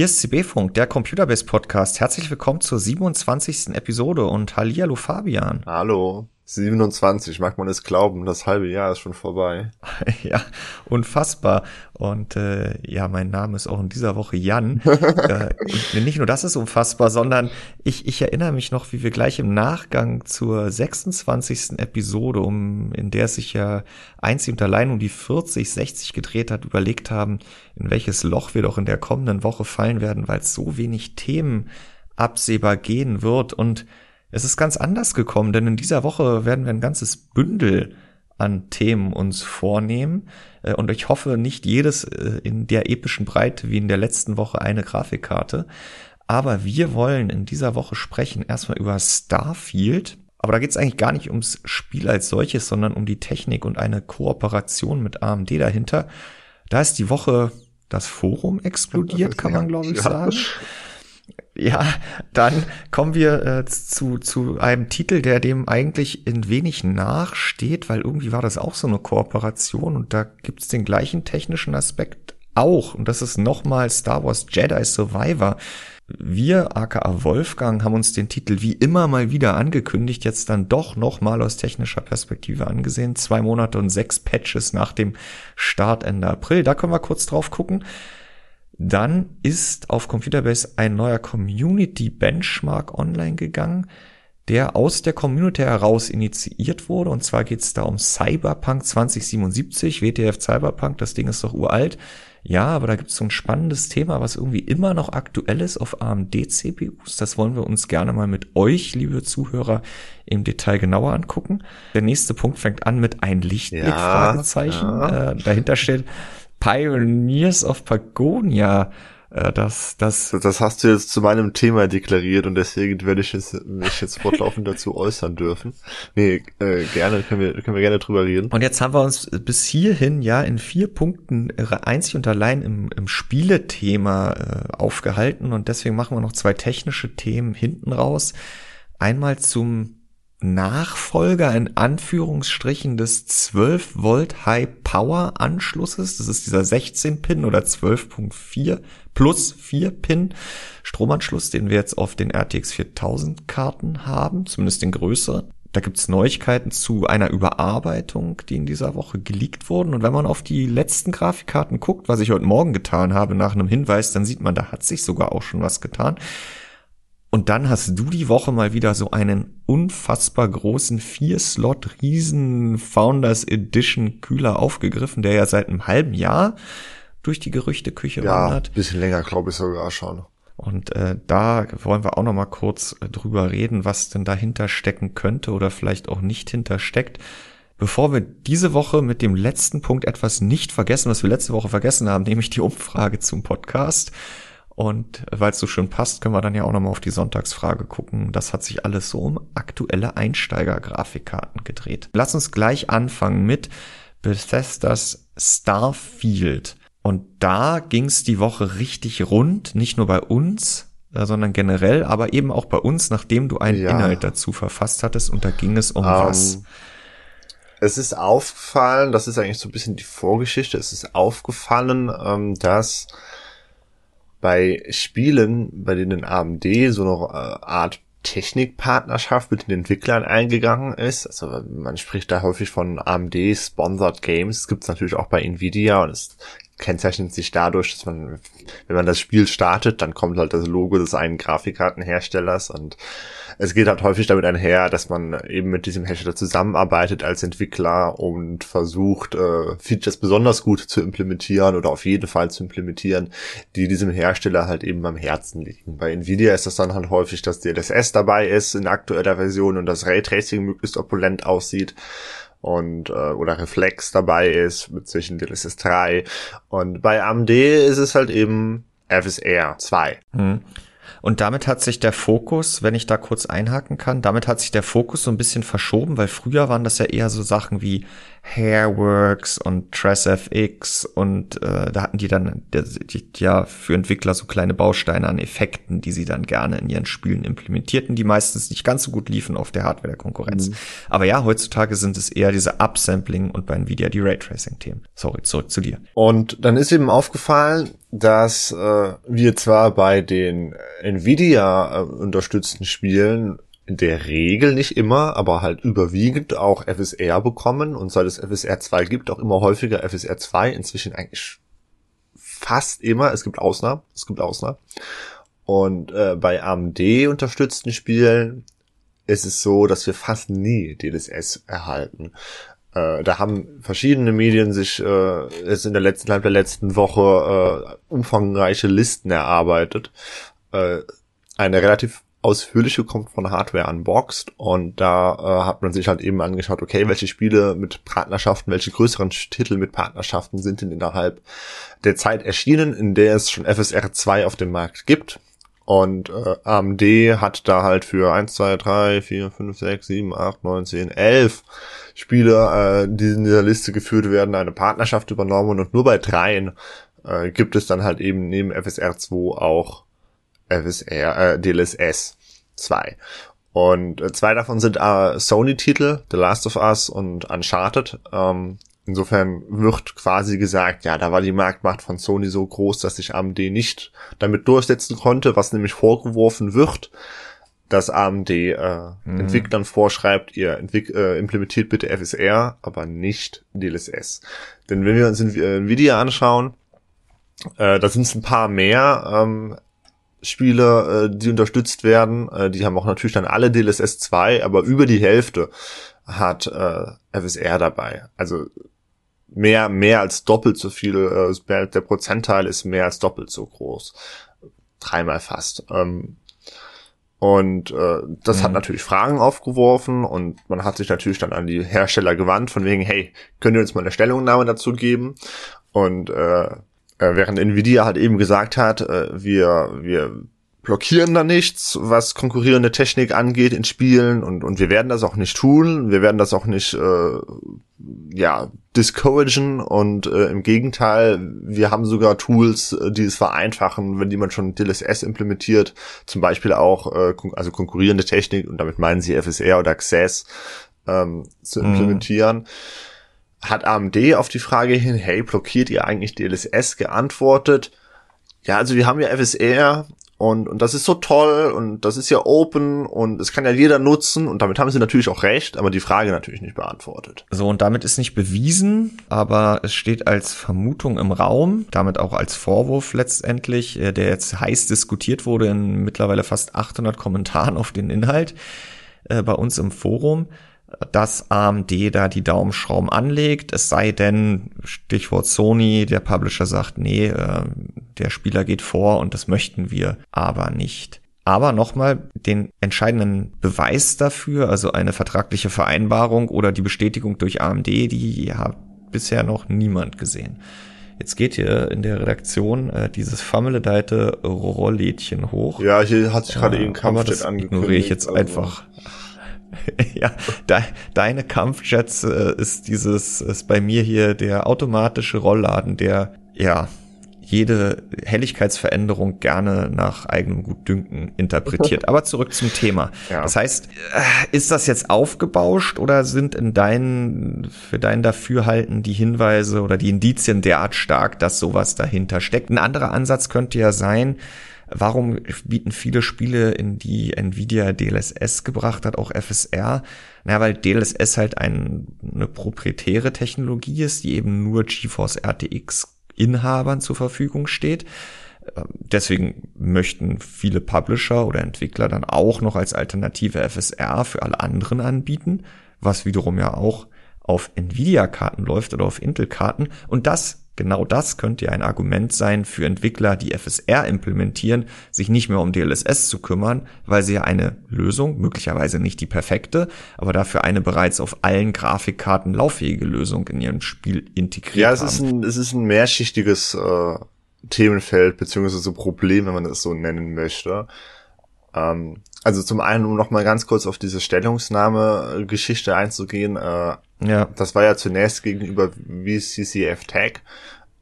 Hier ist CB-Funk, der Computerbase Podcast. Herzlich willkommen zur 27. Episode und Hallihallo Fabian. Hallo. 27, mag man es glauben, das halbe Jahr ist schon vorbei. ja, unfassbar. Und äh, ja, mein Name ist auch in dieser Woche Jan. äh, nicht nur das ist unfassbar, sondern ich, ich erinnere mich noch, wie wir gleich im Nachgang zur 26. Episode, um in der sich ja einzig und allein um die 40, 60 gedreht hat, überlegt haben, in welches Loch wir doch in der kommenden Woche fallen werden, weil es so wenig Themen absehbar gehen wird und es ist ganz anders gekommen, denn in dieser Woche werden wir ein ganzes Bündel an Themen uns vornehmen. Äh, und ich hoffe nicht jedes äh, in der epischen Breite wie in der letzten Woche eine Grafikkarte. Aber wir wollen in dieser Woche sprechen erstmal über Starfield. Aber da geht es eigentlich gar nicht ums Spiel als solches, sondern um die Technik und eine Kooperation mit AMD dahinter. Da ist die Woche das Forum explodiert, kann man glaube ich ja. sagen. Ja, dann kommen wir äh, zu, zu einem Titel, der dem eigentlich in wenig nachsteht, weil irgendwie war das auch so eine Kooperation und da gibt's den gleichen technischen Aspekt auch. Und das ist nochmal Star Wars Jedi Survivor. Wir, aka Wolfgang, haben uns den Titel wie immer mal wieder angekündigt, jetzt dann doch nochmal aus technischer Perspektive angesehen. Zwei Monate und sechs Patches nach dem Start Ende April. Da können wir kurz drauf gucken. Dann ist auf Computerbase ein neuer Community Benchmark online gegangen, der aus der Community heraus initiiert wurde. Und zwar geht es da um Cyberpunk 2077, WTF Cyberpunk, das Ding ist doch uralt. Ja, aber da gibt es so ein spannendes Thema, was irgendwie immer noch aktuell ist auf AMD-CPUs. Das wollen wir uns gerne mal mit euch, liebe Zuhörer, im Detail genauer angucken. Der nächste Punkt fängt an mit ein Lichtblick, ja. Ja. Äh, dahinter steht, Pioneers of Pagonia. Äh, das, das, das hast du jetzt zu meinem Thema deklariert und deswegen werde ich jetzt, mich jetzt fortlaufend dazu äußern dürfen. Nee, äh, gerne, können wir, können wir gerne drüber reden. Und jetzt haben wir uns bis hierhin ja in vier Punkten einzig und allein im, im Spielethema äh, aufgehalten und deswegen machen wir noch zwei technische Themen hinten raus. Einmal zum Nachfolger in Anführungsstrichen des 12 Volt High Power Anschlusses. Das ist dieser 16 Pin oder 12.4 plus 4 Pin Stromanschluss, den wir jetzt auf den RTX 4000 Karten haben, zumindest den größeren. Da gibt's Neuigkeiten zu einer Überarbeitung, die in dieser Woche geleakt wurden. Und wenn man auf die letzten Grafikkarten guckt, was ich heute Morgen getan habe nach einem Hinweis, dann sieht man, da hat sich sogar auch schon was getan. Und dann hast du die Woche mal wieder so einen unfassbar großen vier-Slot Riesen Founders Edition Kühler aufgegriffen, der ja seit einem halben Jahr durch die Gerüchteküche ja, wandert. Bisschen länger, glaube ich sogar schon. Und äh, da wollen wir auch noch mal kurz äh, drüber reden, was denn dahinter stecken könnte oder vielleicht auch nicht hintersteckt. Bevor wir diese Woche mit dem letzten Punkt etwas nicht vergessen, was wir letzte Woche vergessen haben, nämlich die Umfrage zum Podcast. Und weil es so schön passt, können wir dann ja auch nochmal auf die Sonntagsfrage gucken. Das hat sich alles so um aktuelle Einsteiger-Grafikkarten gedreht. Lass uns gleich anfangen mit Bethesdas Starfield. Und da ging es die Woche richtig rund, nicht nur bei uns, äh, sondern generell, aber eben auch bei uns, nachdem du einen ja. Inhalt dazu verfasst hattest. Und da ging es um um, ähm, was? Es ist aufgefallen, das ist eigentlich so ein bisschen die Vorgeschichte, es ist aufgefallen, ähm, dass bei Spielen, bei denen AMD so eine äh, Art Technikpartnerschaft mit den Entwicklern eingegangen ist. Also man spricht da häufig von AMD Sponsored Games. Das gibt es natürlich auch bei Nvidia und es kennzeichnet sich dadurch, dass man, wenn man das Spiel startet, dann kommt halt das Logo des einen Grafikkartenherstellers und es geht halt häufig damit einher, dass man eben mit diesem Hersteller zusammenarbeitet als Entwickler und versucht, äh, Features besonders gut zu implementieren oder auf jeden Fall zu implementieren, die diesem Hersteller halt eben am Herzen liegen. Bei Nvidia ist das dann halt häufig, dass DLSS dabei ist in aktueller Version und das Raytracing möglichst opulent aussieht und äh, oder Reflex dabei ist mit zwischen DLSS 3 und bei AMD ist es halt eben FSR 2. Hm. Und damit hat sich der Fokus, wenn ich da kurz einhaken kann, damit hat sich der Fokus so ein bisschen verschoben, weil früher waren das ja eher so Sachen wie Hairworks und TressFX und äh, da hatten die dann die, die, ja für Entwickler so kleine Bausteine an Effekten, die sie dann gerne in ihren Spielen implementierten, die meistens nicht ganz so gut liefen auf der Hardware der Konkurrenz. Mhm. Aber ja, heutzutage sind es eher diese Upsampling und bei Nvidia die Raytracing-Themen. Sorry, zurück zu dir. Und dann ist eben aufgefallen, dass äh, wir zwar bei den Nvidia äh, unterstützten Spielen in der Regel nicht immer, aber halt überwiegend auch FSR bekommen und seit es FSR 2 gibt, auch immer häufiger FSR 2, inzwischen eigentlich fast immer, es gibt Ausnahmen, es gibt Ausnahmen. Und äh, bei AMD unterstützten Spielen ist es so, dass wir fast nie DLSS erhalten. Äh, da haben verschiedene Medien sich äh, jetzt in der letzten, innerhalb der letzten Woche äh, umfangreiche Listen erarbeitet. Äh, eine relativ ausführliche kommt von Hardware Unboxed und da äh, hat man sich halt eben angeschaut, okay, welche Spiele mit Partnerschaften, welche größeren Titel mit Partnerschaften sind denn innerhalb der Zeit erschienen, in der es schon FSR 2 auf dem Markt gibt. Und äh, AMD hat da halt für 1, 2, 3, 4, 5, 6, 7, 8, 9, 10, 11 Spiele, äh, die in dieser Liste geführt werden, eine Partnerschaft übernommen und nur bei dreien äh, gibt es dann halt eben neben FSR 2 auch FSR, äh, DLSS 2. Und äh, zwei davon sind äh, Sony-Titel, The Last of Us und Uncharted. Ähm, insofern wird quasi gesagt, ja, da war die Marktmacht von Sony so groß, dass sich AMD nicht damit durchsetzen konnte, was nämlich vorgeworfen wird, dass AMD äh, mhm. Entwicklern vorschreibt, ihr entwick äh, implementiert bitte FSR, aber nicht DLSS. Denn wenn wir uns Nvidia anschauen, äh, da sind es ein paar mehr ähm, Spiele, äh, die unterstützt werden. Äh, die haben auch natürlich dann alle DLSS 2, aber über die Hälfte hat äh, FSR dabei. Also mehr, mehr als doppelt so viel, äh, der Prozentteil ist mehr als doppelt so groß. Dreimal fast. Ähm, und äh, das mhm. hat natürlich Fragen aufgeworfen und man hat sich natürlich dann an die Hersteller gewandt, von wegen, hey, könnt ihr uns mal eine Stellungnahme dazu geben? Und äh, äh, während Nvidia halt eben gesagt hat, äh, wir, wir blockieren da nichts, was konkurrierende Technik angeht in Spielen und, und wir werden das auch nicht tun, wir werden das auch nicht äh, ja, discouragen und äh, im Gegenteil, wir haben sogar Tools, äh, die es vereinfachen, wenn jemand schon DLSS implementiert, zum Beispiel auch äh, also konkurrierende Technik und damit meinen sie FSR oder Access ähm, zu mhm. implementieren. Mhm hat AMD auf die Frage hin, hey, blockiert ihr eigentlich DLSS geantwortet? Ja, also wir haben ja FSR und, und das ist so toll und das ist ja open und es kann ja jeder nutzen und damit haben sie natürlich auch recht, aber die Frage natürlich nicht beantwortet. So, und damit ist nicht bewiesen, aber es steht als Vermutung im Raum, damit auch als Vorwurf letztendlich, äh, der jetzt heiß diskutiert wurde in mittlerweile fast 800 Kommentaren auf den Inhalt äh, bei uns im Forum dass AMD da die Daumenschrauben anlegt, es sei denn, Stichwort Sony, der Publisher sagt, nee, äh, der Spieler geht vor und das möchten wir aber nicht. Aber nochmal, den entscheidenden Beweis dafür, also eine vertragliche Vereinbarung oder die Bestätigung durch AMD, die hat bisher noch niemand gesehen. Jetzt geht hier in der Redaktion äh, dieses fameledeite Rolllädchen hoch. Ja, hier hat sich gerade äh, eben Kampfjet angekündigt. Ignoriere ich jetzt also. einfach. ja, de, deine Kampfjets äh, ist dieses, ist bei mir hier der automatische Rollladen, der ja jede Helligkeitsveränderung gerne nach eigenem Gutdünken interpretiert. Aber zurück zum Thema. Ja. Das heißt, äh, ist das jetzt aufgebauscht oder sind in deinen, für dein Dafürhalten die Hinweise oder die Indizien derart stark, dass sowas dahinter steckt? Ein anderer Ansatz könnte ja sein, Warum bieten viele Spiele, in die Nvidia DLSS gebracht hat, auch FSR? Naja, weil DLSS halt ein, eine proprietäre Technologie ist, die eben nur GeForce RTX Inhabern zur Verfügung steht. Ähm, deswegen möchten viele Publisher oder Entwickler dann auch noch als Alternative FSR für alle anderen anbieten, was wiederum ja auch auf Nvidia-Karten läuft oder auf Intel-Karten. Und das Genau das könnte ja ein Argument sein für Entwickler, die FSR implementieren, sich nicht mehr um DLSS zu kümmern, weil sie ja eine Lösung, möglicherweise nicht die perfekte, aber dafür eine bereits auf allen Grafikkarten lauffähige Lösung in ihrem Spiel integriert ja, es haben. Ist ein, es ist ein mehrschichtiges äh, Themenfeld beziehungsweise Problem, wenn man das so nennen möchte. Ähm, also zum einen, um noch mal ganz kurz auf diese Stellungsnahme-Geschichte einzugehen, äh, ja. Das war ja zunächst gegenüber VCCF Tag.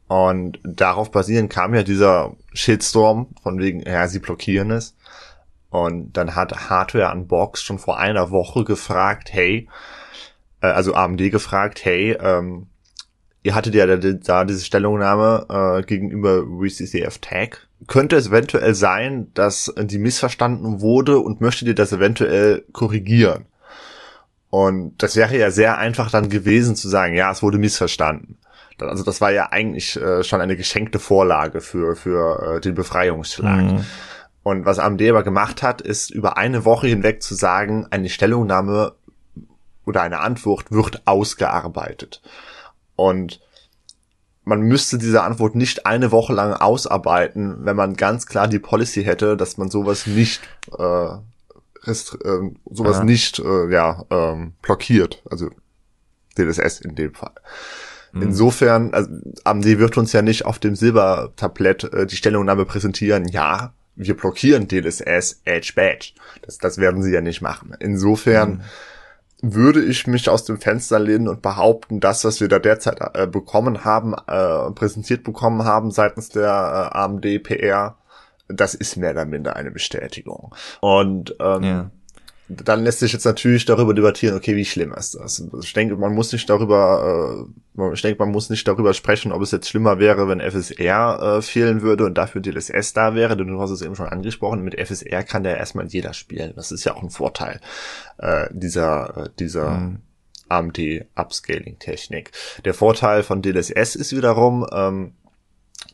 Und darauf basierend kam ja dieser Shitstorm von wegen, ja, sie blockieren es. Und dann hat Hardware Unboxed schon vor einer Woche gefragt, hey, äh, also AMD gefragt, hey, ähm, ihr hattet ja da, da diese Stellungnahme äh, gegenüber WCCF Tag. Könnte es eventuell sein, dass die missverstanden wurde und möchtet ihr das eventuell korrigieren? Und das wäre ja sehr einfach dann gewesen zu sagen, ja, es wurde missverstanden. Also das war ja eigentlich äh, schon eine geschenkte Vorlage für, für äh, den Befreiungsschlag. Mhm. Und was AMD aber gemacht hat, ist über eine Woche hinweg zu sagen, eine Stellungnahme oder eine Antwort wird ausgearbeitet. Und man müsste diese Antwort nicht eine Woche lang ausarbeiten, wenn man ganz klar die Policy hätte, dass man sowas nicht äh, rest, äh, sowas Aha. nicht äh, ja ähm, blockiert, also DLSS in dem Fall. Mhm. Insofern, also AMD wird uns ja nicht auf dem Silbertablett äh, die Stellungnahme präsentieren, ja, wir blockieren DLSS Edge Badge. Das, das werden sie ja nicht machen. Insofern mhm. Würde ich mich aus dem Fenster lehnen und behaupten, das, was wir da derzeit äh, bekommen haben, äh, präsentiert bekommen haben seitens der äh, AMD PR, das ist mehr oder minder eine Bestätigung. Und ähm, ja dann lässt sich jetzt natürlich darüber debattieren, okay, wie schlimm ist das? Ich denke, man muss nicht darüber, äh, ich denke, man muss nicht darüber sprechen, ob es jetzt schlimmer wäre, wenn FSR äh, fehlen würde und dafür DLSS da wäre, denn du hast es eben schon angesprochen, mit FSR kann der erstmal jeder spielen. Das ist ja auch ein Vorteil äh, dieser, äh, dieser mhm. AMD Upscaling Technik. Der Vorteil von DLSS ist wiederum, ähm,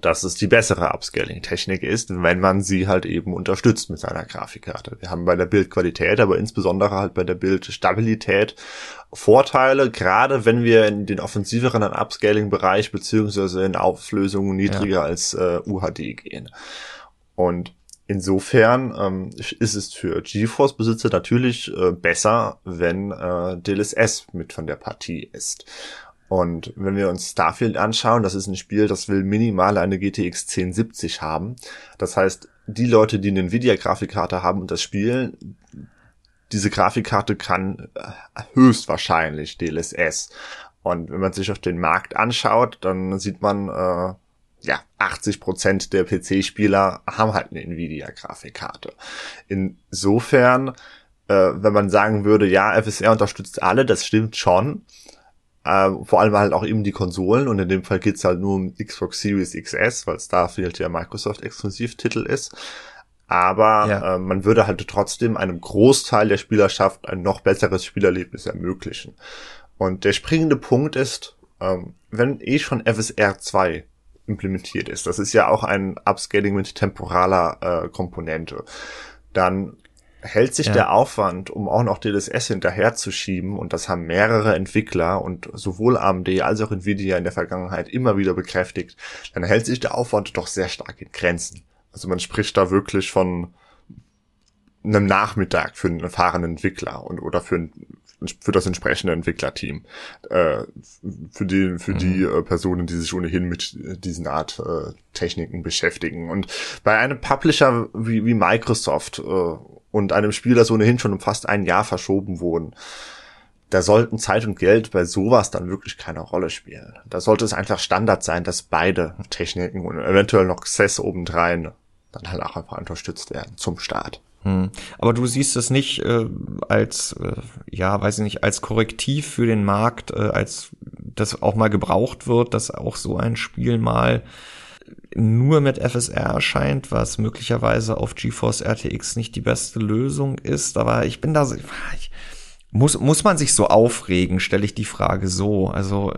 dass es die bessere Upscaling-Technik ist, wenn man sie halt eben unterstützt mit seiner Grafikkarte. Wir haben bei der Bildqualität, aber insbesondere halt bei der Bildstabilität Vorteile, gerade wenn wir in den offensiveren Upscaling-Bereich beziehungsweise in Auflösungen niedriger ja. als äh, UHD gehen. Und insofern ähm, ist es für GeForce-Besitzer natürlich äh, besser, wenn äh, DLSS mit von der Partie ist. Und wenn wir uns Starfield anschauen, das ist ein Spiel, das will minimal eine GTX 1070 haben. Das heißt, die Leute, die eine Nvidia-Grafikkarte haben und das spielen, diese Grafikkarte kann äh, höchstwahrscheinlich DLSS. Und wenn man sich auf den Markt anschaut, dann sieht man, äh, ja, 80 Prozent der PC-Spieler haben halt eine Nvidia-Grafikkarte. Insofern, äh, wenn man sagen würde, ja, FSR unterstützt alle, das stimmt schon. Äh, vor allem halt auch eben die Konsolen und in dem Fall geht's halt nur um Xbox Series XS, weil Starfield ja Microsoft-Exklusivtitel ist. Aber ja. äh, man würde halt trotzdem einem Großteil der Spielerschaft ein noch besseres Spielerlebnis ermöglichen. Und der springende Punkt ist, ähm, wenn eh schon FSR 2 implementiert ist, das ist ja auch ein Upscaling mit temporaler äh, Komponente, dann hält sich ja. der Aufwand, um auch noch DLSS hinterherzuschieben, und das haben mehrere Entwickler und sowohl AMD als auch Nvidia in der Vergangenheit immer wieder bekräftigt, dann hält sich der Aufwand doch sehr stark in Grenzen. Also man spricht da wirklich von einem Nachmittag für einen erfahrenen Entwickler und oder für, für das entsprechende Entwicklerteam, äh, für die für mhm. die äh, Personen, die sich ohnehin mit diesen Art äh, Techniken beschäftigen. Und bei einem Publisher wie, wie Microsoft äh, und einem Spiel, das ohnehin schon um fast ein Jahr verschoben wurden. Da sollten Zeit und Geld bei sowas dann wirklich keine Rolle spielen. Da sollte es einfach Standard sein, dass beide Techniken und eventuell noch Access obendrein dann halt auch einfach unterstützt werden zum Start. Hm. Aber du siehst es nicht äh, als, äh, ja, weiß ich nicht, als Korrektiv für den Markt, äh, als das auch mal gebraucht wird, dass auch so ein Spiel mal nur mit FSR erscheint, was möglicherweise auf GeForce RTX nicht die beste Lösung ist. Aber ich bin da, ich, muss, muss man sich so aufregen, stelle ich die Frage so. Also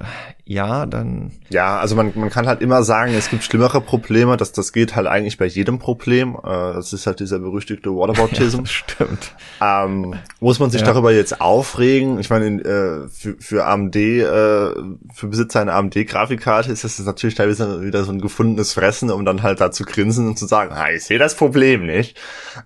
ja, dann. Ja, also man, man kann halt immer sagen, es gibt schlimmere Probleme. Das, das geht halt eigentlich bei jedem Problem. Äh, das ist halt dieser berüchtigte Whataboutism. Ja, stimmt. Ähm, muss man sich ja. darüber jetzt aufregen? Ich meine, äh, für, für AMD, äh, für Besitzer einer AMD-Grafikkarte ist das natürlich teilweise wieder so ein gefundenes Fressen, um dann halt da zu grinsen und zu sagen, ah, ich sehe das Problem nicht.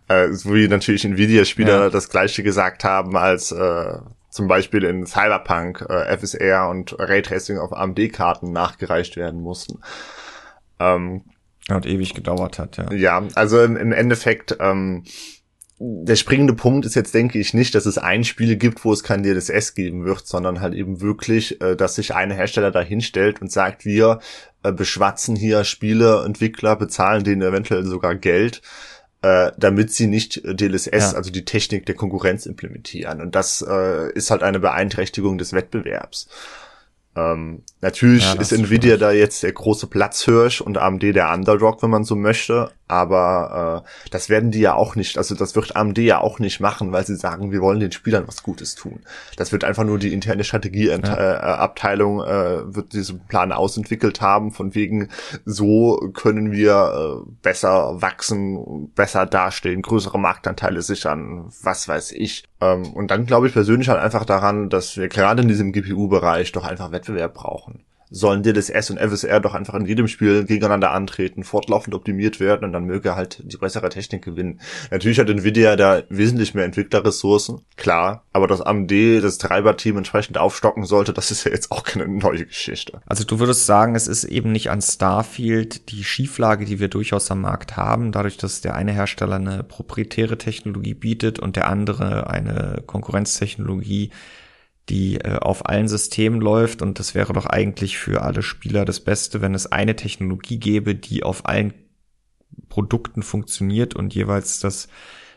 Äh, so wie natürlich Nvidia-Spieler ja. das gleiche gesagt haben, als äh, zum Beispiel in Cyberpunk äh, FSR und Raytracing auf AMD-Karten nachgereicht werden mussten. Ähm, und ewig gedauert hat, ja. Ja, also im, im Endeffekt, ähm, der springende Punkt ist jetzt, denke ich, nicht, dass es ein Spiel gibt, wo es kein DLSS geben wird, sondern halt eben wirklich, äh, dass sich ein Hersteller da hinstellt und sagt, wir äh, beschwatzen hier Spiele, Entwickler, bezahlen denen eventuell sogar Geld, äh, damit sie nicht DLSS, ja. also die Technik der Konkurrenz implementieren. Und das äh, ist halt eine Beeinträchtigung des Wettbewerbs. Ähm, natürlich ja, ist Nvidia da jetzt der große Platzhirsch und AMD der Underdog, wenn man so möchte. Aber äh, das werden die ja auch nicht, also das wird AMD ja auch nicht machen, weil sie sagen, wir wollen den Spielern was Gutes tun. Das wird einfach nur die interne Strategieabteilung ja. äh, wird diesen Plan ausentwickelt haben, von wegen, so können wir äh, besser wachsen, besser dastehen, größere Marktanteile sichern, was weiß ich. Ähm, und dann glaube ich persönlich halt einfach daran, dass wir gerade in diesem GPU-Bereich doch einfach Wettbewerb brauchen sollen DLSS und FSR doch einfach in jedem Spiel gegeneinander antreten, fortlaufend optimiert werden und dann möge halt die bessere Technik gewinnen. Natürlich hat Nvidia da wesentlich mehr Entwicklerressourcen, klar, aber dass AMD das Treiberteam entsprechend aufstocken sollte, das ist ja jetzt auch keine neue Geschichte. Also du würdest sagen, es ist eben nicht an Starfield die Schieflage, die wir durchaus am Markt haben, dadurch, dass der eine Hersteller eine proprietäre Technologie bietet und der andere eine Konkurrenztechnologie, die äh, auf allen Systemen läuft. Und das wäre doch eigentlich für alle Spieler das Beste, wenn es eine Technologie gäbe, die auf allen Produkten funktioniert und jeweils das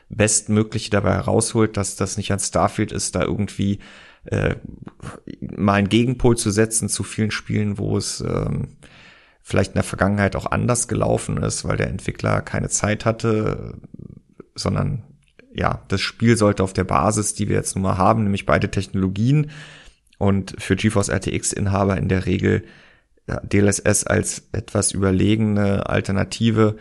Bestmögliche dabei herausholt, dass das nicht an Starfield ist, da irgendwie äh, mal einen Gegenpol zu setzen zu vielen Spielen, wo es ähm, vielleicht in der Vergangenheit auch anders gelaufen ist, weil der Entwickler keine Zeit hatte, sondern ja, das Spiel sollte auf der Basis, die wir jetzt nun mal haben, nämlich beide Technologien und für GeForce RTX Inhaber in der Regel ja, DLSS als etwas überlegene Alternative,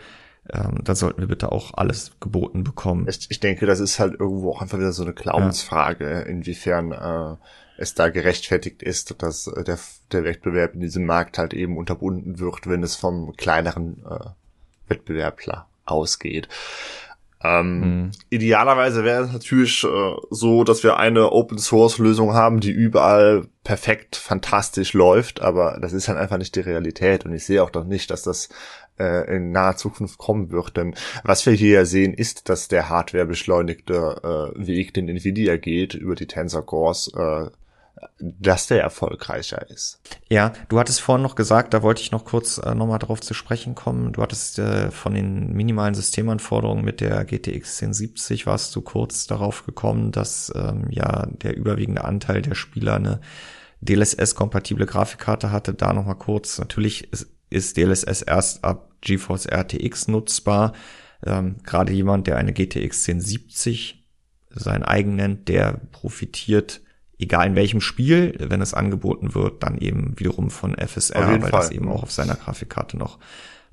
ähm, dann sollten wir bitte auch alles geboten bekommen. Ich, ich denke, das ist halt irgendwo auch einfach wieder so eine Glaubensfrage, ja. inwiefern äh, es da gerechtfertigt ist, dass der, der Wettbewerb in diesem Markt halt eben unterbunden wird, wenn es vom kleineren äh, Wettbewerbler ausgeht. Ähm, mhm. Idealerweise wäre es natürlich äh, so, dass wir eine Open Source Lösung haben, die überall perfekt, fantastisch läuft, aber das ist halt einfach nicht die Realität und ich sehe auch doch nicht, dass das äh, in naher Zukunft kommen wird, denn was wir hier sehen, ist, dass der Hardware beschleunigte äh, Weg, den Nvidia geht, über die Tensor Cores, äh, dass der erfolgreicher ist. Ja, du hattest vorhin noch gesagt, da wollte ich noch kurz äh, nochmal drauf zu sprechen kommen. Du hattest äh, von den minimalen Systemanforderungen mit der GTX 1070 warst du kurz darauf gekommen, dass ähm, ja der überwiegende Anteil der Spieler eine DLSS-kompatible Grafikkarte hatte. Da nochmal kurz. Natürlich ist, ist DLSS erst ab GeForce RTX nutzbar. Ähm, Gerade jemand, der eine GTX 1070 sein eigen nennt, der profitiert egal in welchem Spiel, wenn es angeboten wird, dann eben wiederum von FSR, weil Fall. das eben auch auf seiner Grafikkarte noch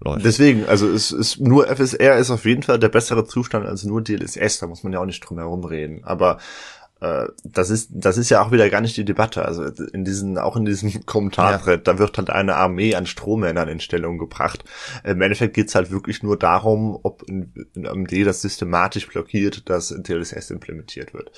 läuft. Deswegen, also es ist nur FSR ist auf jeden Fall der bessere Zustand als nur DLSS, da muss man ja auch nicht drum herum reden. Aber äh, das ist, das ist ja auch wieder gar nicht die Debatte. Also in diesen, auch in diesem Kommentarthread, ja. da wird halt eine Armee an Strohmännern in Stellung gebracht. Im Endeffekt geht's halt wirklich nur darum, ob in, in AMD das systematisch blockiert, dass DLSS implementiert wird.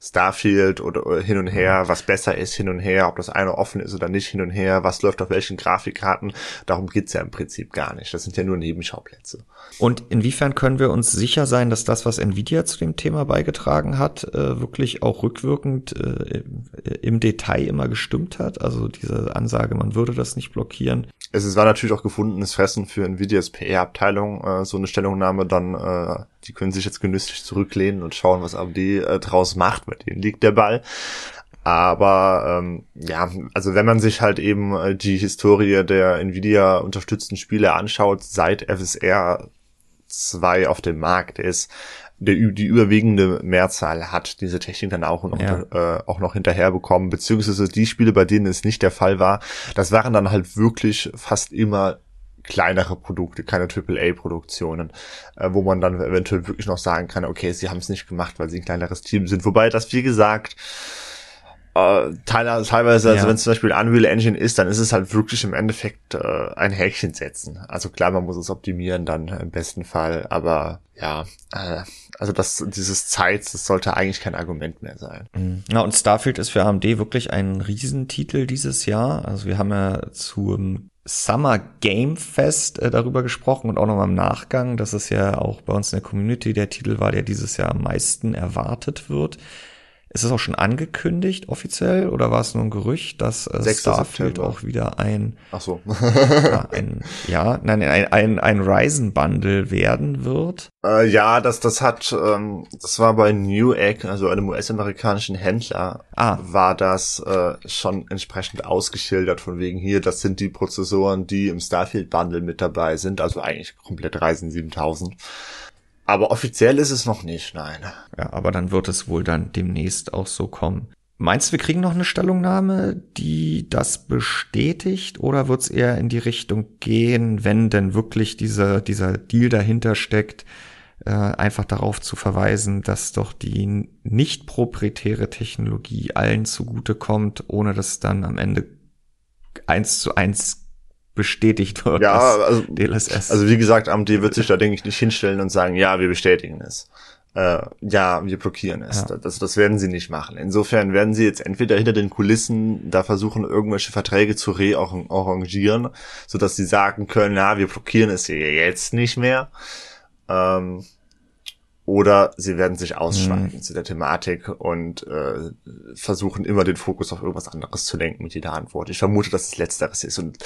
Starfield oder hin und her, was besser ist hin und her, ob das eine offen ist oder nicht hin und her, was läuft auf welchen Grafikkarten, darum geht's ja im Prinzip gar nicht. Das sind ja nur Nebenschauplätze. Und inwiefern können wir uns sicher sein, dass das, was Nvidia zu dem Thema beigetragen hat, äh, wirklich auch rückwirkend äh, im Detail immer gestimmt hat? Also diese Ansage, man würde das nicht blockieren. Es war natürlich auch gefundenes Fressen für Nvidias PR-Abteilung, äh, so eine Stellungnahme dann die können sich jetzt genüsslich zurücklehnen und schauen, was AMD äh, draus macht. Bei denen liegt der Ball. Aber ähm, ja, also wenn man sich halt eben äh, die Historie der Nvidia unterstützten Spiele anschaut, seit FSR 2 auf dem Markt ist, der, die überwiegende Mehrzahl hat diese Technik dann auch noch, ja. äh, auch noch hinterher bekommen, beziehungsweise die Spiele, bei denen es nicht der Fall war, das waren dann halt wirklich fast immer kleinere Produkte, keine AAA-Produktionen, äh, wo man dann eventuell wirklich noch sagen kann, okay, sie haben es nicht gemacht, weil sie ein kleineres Team sind. Wobei das, wie gesagt, äh, teilweise, also wenn es zum Beispiel Unreal Engine ist, dann ist es halt wirklich im Endeffekt äh, ein Häkchen setzen. Also klar, man muss es optimieren dann im besten Fall, aber ja, äh, also das, dieses Zeit, das sollte eigentlich kein Argument mehr sein. Mhm. Ja, und Starfield ist für AMD wirklich ein Riesentitel dieses Jahr. Also wir haben ja zum Summer Game Fest äh, darüber gesprochen und auch nochmal im Nachgang, dass es ja auch bei uns in der Community der Titel war, der dieses Jahr am meisten erwartet wird. Ist es auch schon angekündigt offiziell oder war es nur ein Gerücht, dass äh, Starfield September. auch wieder ein, Ach so. ja, ein, ja, nein, ein, ein, ein Ryzen Bundle werden wird? Äh, ja, das, das hat, ähm, das war bei Newegg, also einem US-amerikanischen Händler, ah. war das äh, schon entsprechend ausgeschildert von wegen hier, das sind die Prozessoren, die im Starfield Bundle mit dabei sind, also eigentlich komplett Ryzen 7000. Aber offiziell ist es noch nicht, nein. Ja, aber dann wird es wohl dann demnächst auch so kommen. Meinst du, wir kriegen noch eine Stellungnahme, die das bestätigt, oder wird es eher in die Richtung gehen, wenn denn wirklich dieser, dieser Deal dahinter steckt, äh, einfach darauf zu verweisen, dass doch die nicht proprietäre Technologie allen zugute kommt, ohne dass dann am Ende eins zu eins bestätigt wird. Ja, also, DLSS. also wie gesagt, AMD wird sich da, denke ich, nicht hinstellen und sagen, ja, wir bestätigen es. Äh, ja, wir blockieren es. Ja. Das, das werden sie nicht machen. Insofern werden sie jetzt entweder hinter den Kulissen da versuchen, irgendwelche Verträge zu rearrangieren, sodass sie sagen können, na, wir blockieren es jetzt nicht mehr. Ähm, oder sie werden sich ausschweifen mhm. zu der Thematik und äh, versuchen immer den Fokus auf irgendwas anderes zu lenken mit jeder Antwort. Ich vermute, dass es letzteres ist. Und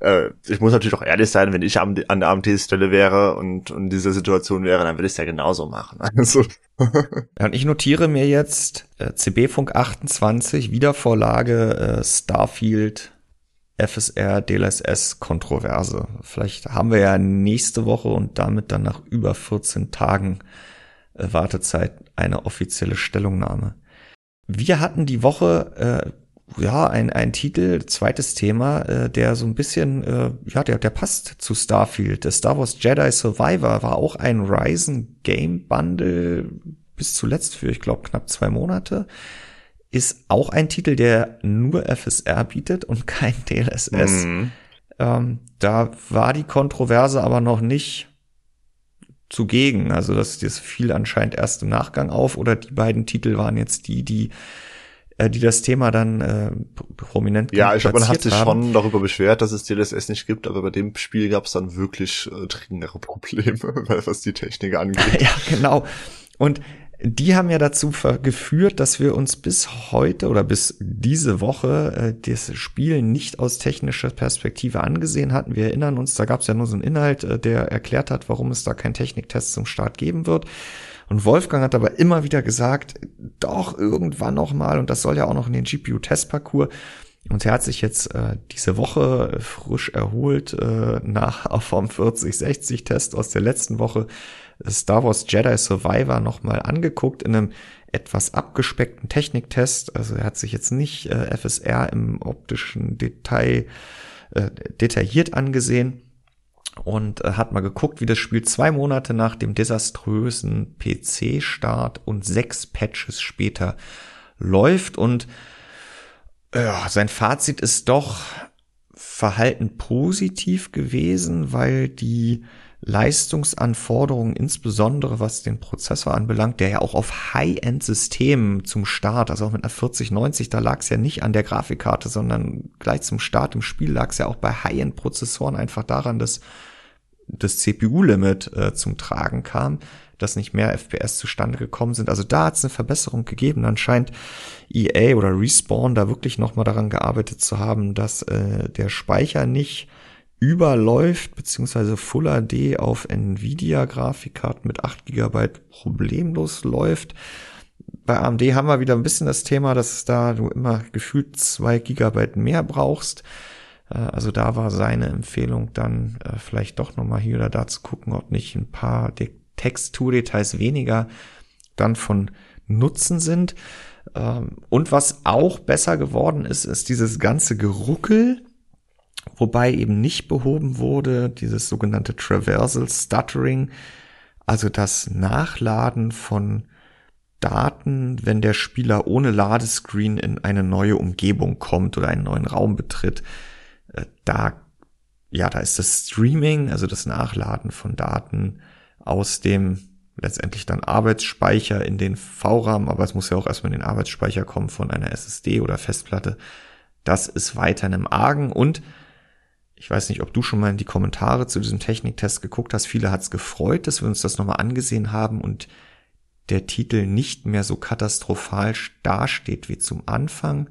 äh, ich muss natürlich auch ehrlich sein, wenn ich an der AMT-Stelle wäre und, und diese Situation wäre, dann würde ich es ja genauso machen. Also. ja, und ich notiere mir jetzt äh, CB-Funk 28, Wiedervorlage äh, Starfield FSR DLSS Kontroverse. Vielleicht haben wir ja nächste Woche und damit dann nach über 14 Tagen Wartezeit eine offizielle Stellungnahme. Wir hatten die Woche äh, ja ein, ein Titel, zweites Thema, äh, der so ein bisschen, äh, ja, der, der passt zu Starfield. Der Star Wars Jedi Survivor war auch ein Ryzen Game Bundle bis zuletzt für, ich glaube, knapp zwei Monate. Ist auch ein Titel, der nur FSR bietet und kein DLSS. Mhm. Ähm, da war die Kontroverse aber noch nicht zugegen. Also das, das fiel anscheinend erst im Nachgang auf oder die beiden Titel waren jetzt die, die äh, die das Thema dann äh, prominent Ja, ich glaube, man hat sich haben. schon darüber beschwert, dass es DLSS nicht gibt, aber bei dem Spiel gab es dann wirklich äh, dringendere Probleme, was die Technik angeht. ja, genau. Und die haben ja dazu geführt, dass wir uns bis heute oder bis diese Woche äh, das Spiel nicht aus technischer Perspektive angesehen hatten. Wir erinnern uns, da gab es ja nur so einen Inhalt, äh, der erklärt hat, warum es da keinen Techniktest zum Start geben wird. Und Wolfgang hat aber immer wieder gesagt, doch irgendwann noch mal und das soll ja auch noch in den GPU-Testparcours. Und er hat sich jetzt äh, diese Woche frisch erholt äh, nach vom 4060-Test aus der letzten Woche Star Wars Jedi Survivor nochmal angeguckt in einem etwas abgespeckten Techniktest. Also er hat sich jetzt nicht äh, FSR im optischen Detail äh, detailliert angesehen und äh, hat mal geguckt, wie das Spiel zwei Monate nach dem desaströsen PC-Start und sechs Patches später läuft und ja, sein Fazit ist doch verhalten positiv gewesen, weil die Leistungsanforderungen, insbesondere was den Prozessor anbelangt, der ja auch auf High-End-Systemen zum Start, also auch mit einer 4090, da lag es ja nicht an der Grafikkarte, sondern gleich zum Start im Spiel lag es ja auch bei High-End-Prozessoren einfach daran, dass das CPU-Limit äh, zum Tragen kam, dass nicht mehr FPS zustande gekommen sind. Also da hat es eine Verbesserung gegeben. Dann scheint EA oder Respawn da wirklich nochmal daran gearbeitet zu haben, dass äh, der Speicher nicht überläuft, beziehungsweise Full HD auf Nvidia Grafikkarten mit 8 GB problemlos läuft. Bei AMD haben wir wieder ein bisschen das Thema, dass da du immer gefühlt 2 GB mehr brauchst. Äh, also da war seine Empfehlung dann äh, vielleicht doch nochmal hier oder da zu gucken, ob nicht ein paar Texturdetails weniger dann von Nutzen sind. Ähm, und was auch besser geworden ist, ist dieses ganze Geruckel wobei eben nicht behoben wurde dieses sogenannte Traversal Stuttering, also das Nachladen von Daten, wenn der Spieler ohne Ladescreen in eine neue Umgebung kommt oder einen neuen Raum betritt. Äh, da, ja, da ist das Streaming, also das Nachladen von Daten aus dem letztendlich dann Arbeitsspeicher in den V-RAM, aber es muss ja auch erstmal in den Arbeitsspeicher kommen von einer SSD oder Festplatte. Das ist weiterhin im Argen und ich weiß nicht, ob du schon mal in die Kommentare zu diesem Techniktest geguckt hast. Viele hat es gefreut, dass wir uns das nochmal angesehen haben und der Titel nicht mehr so katastrophal dasteht wie zum Anfang.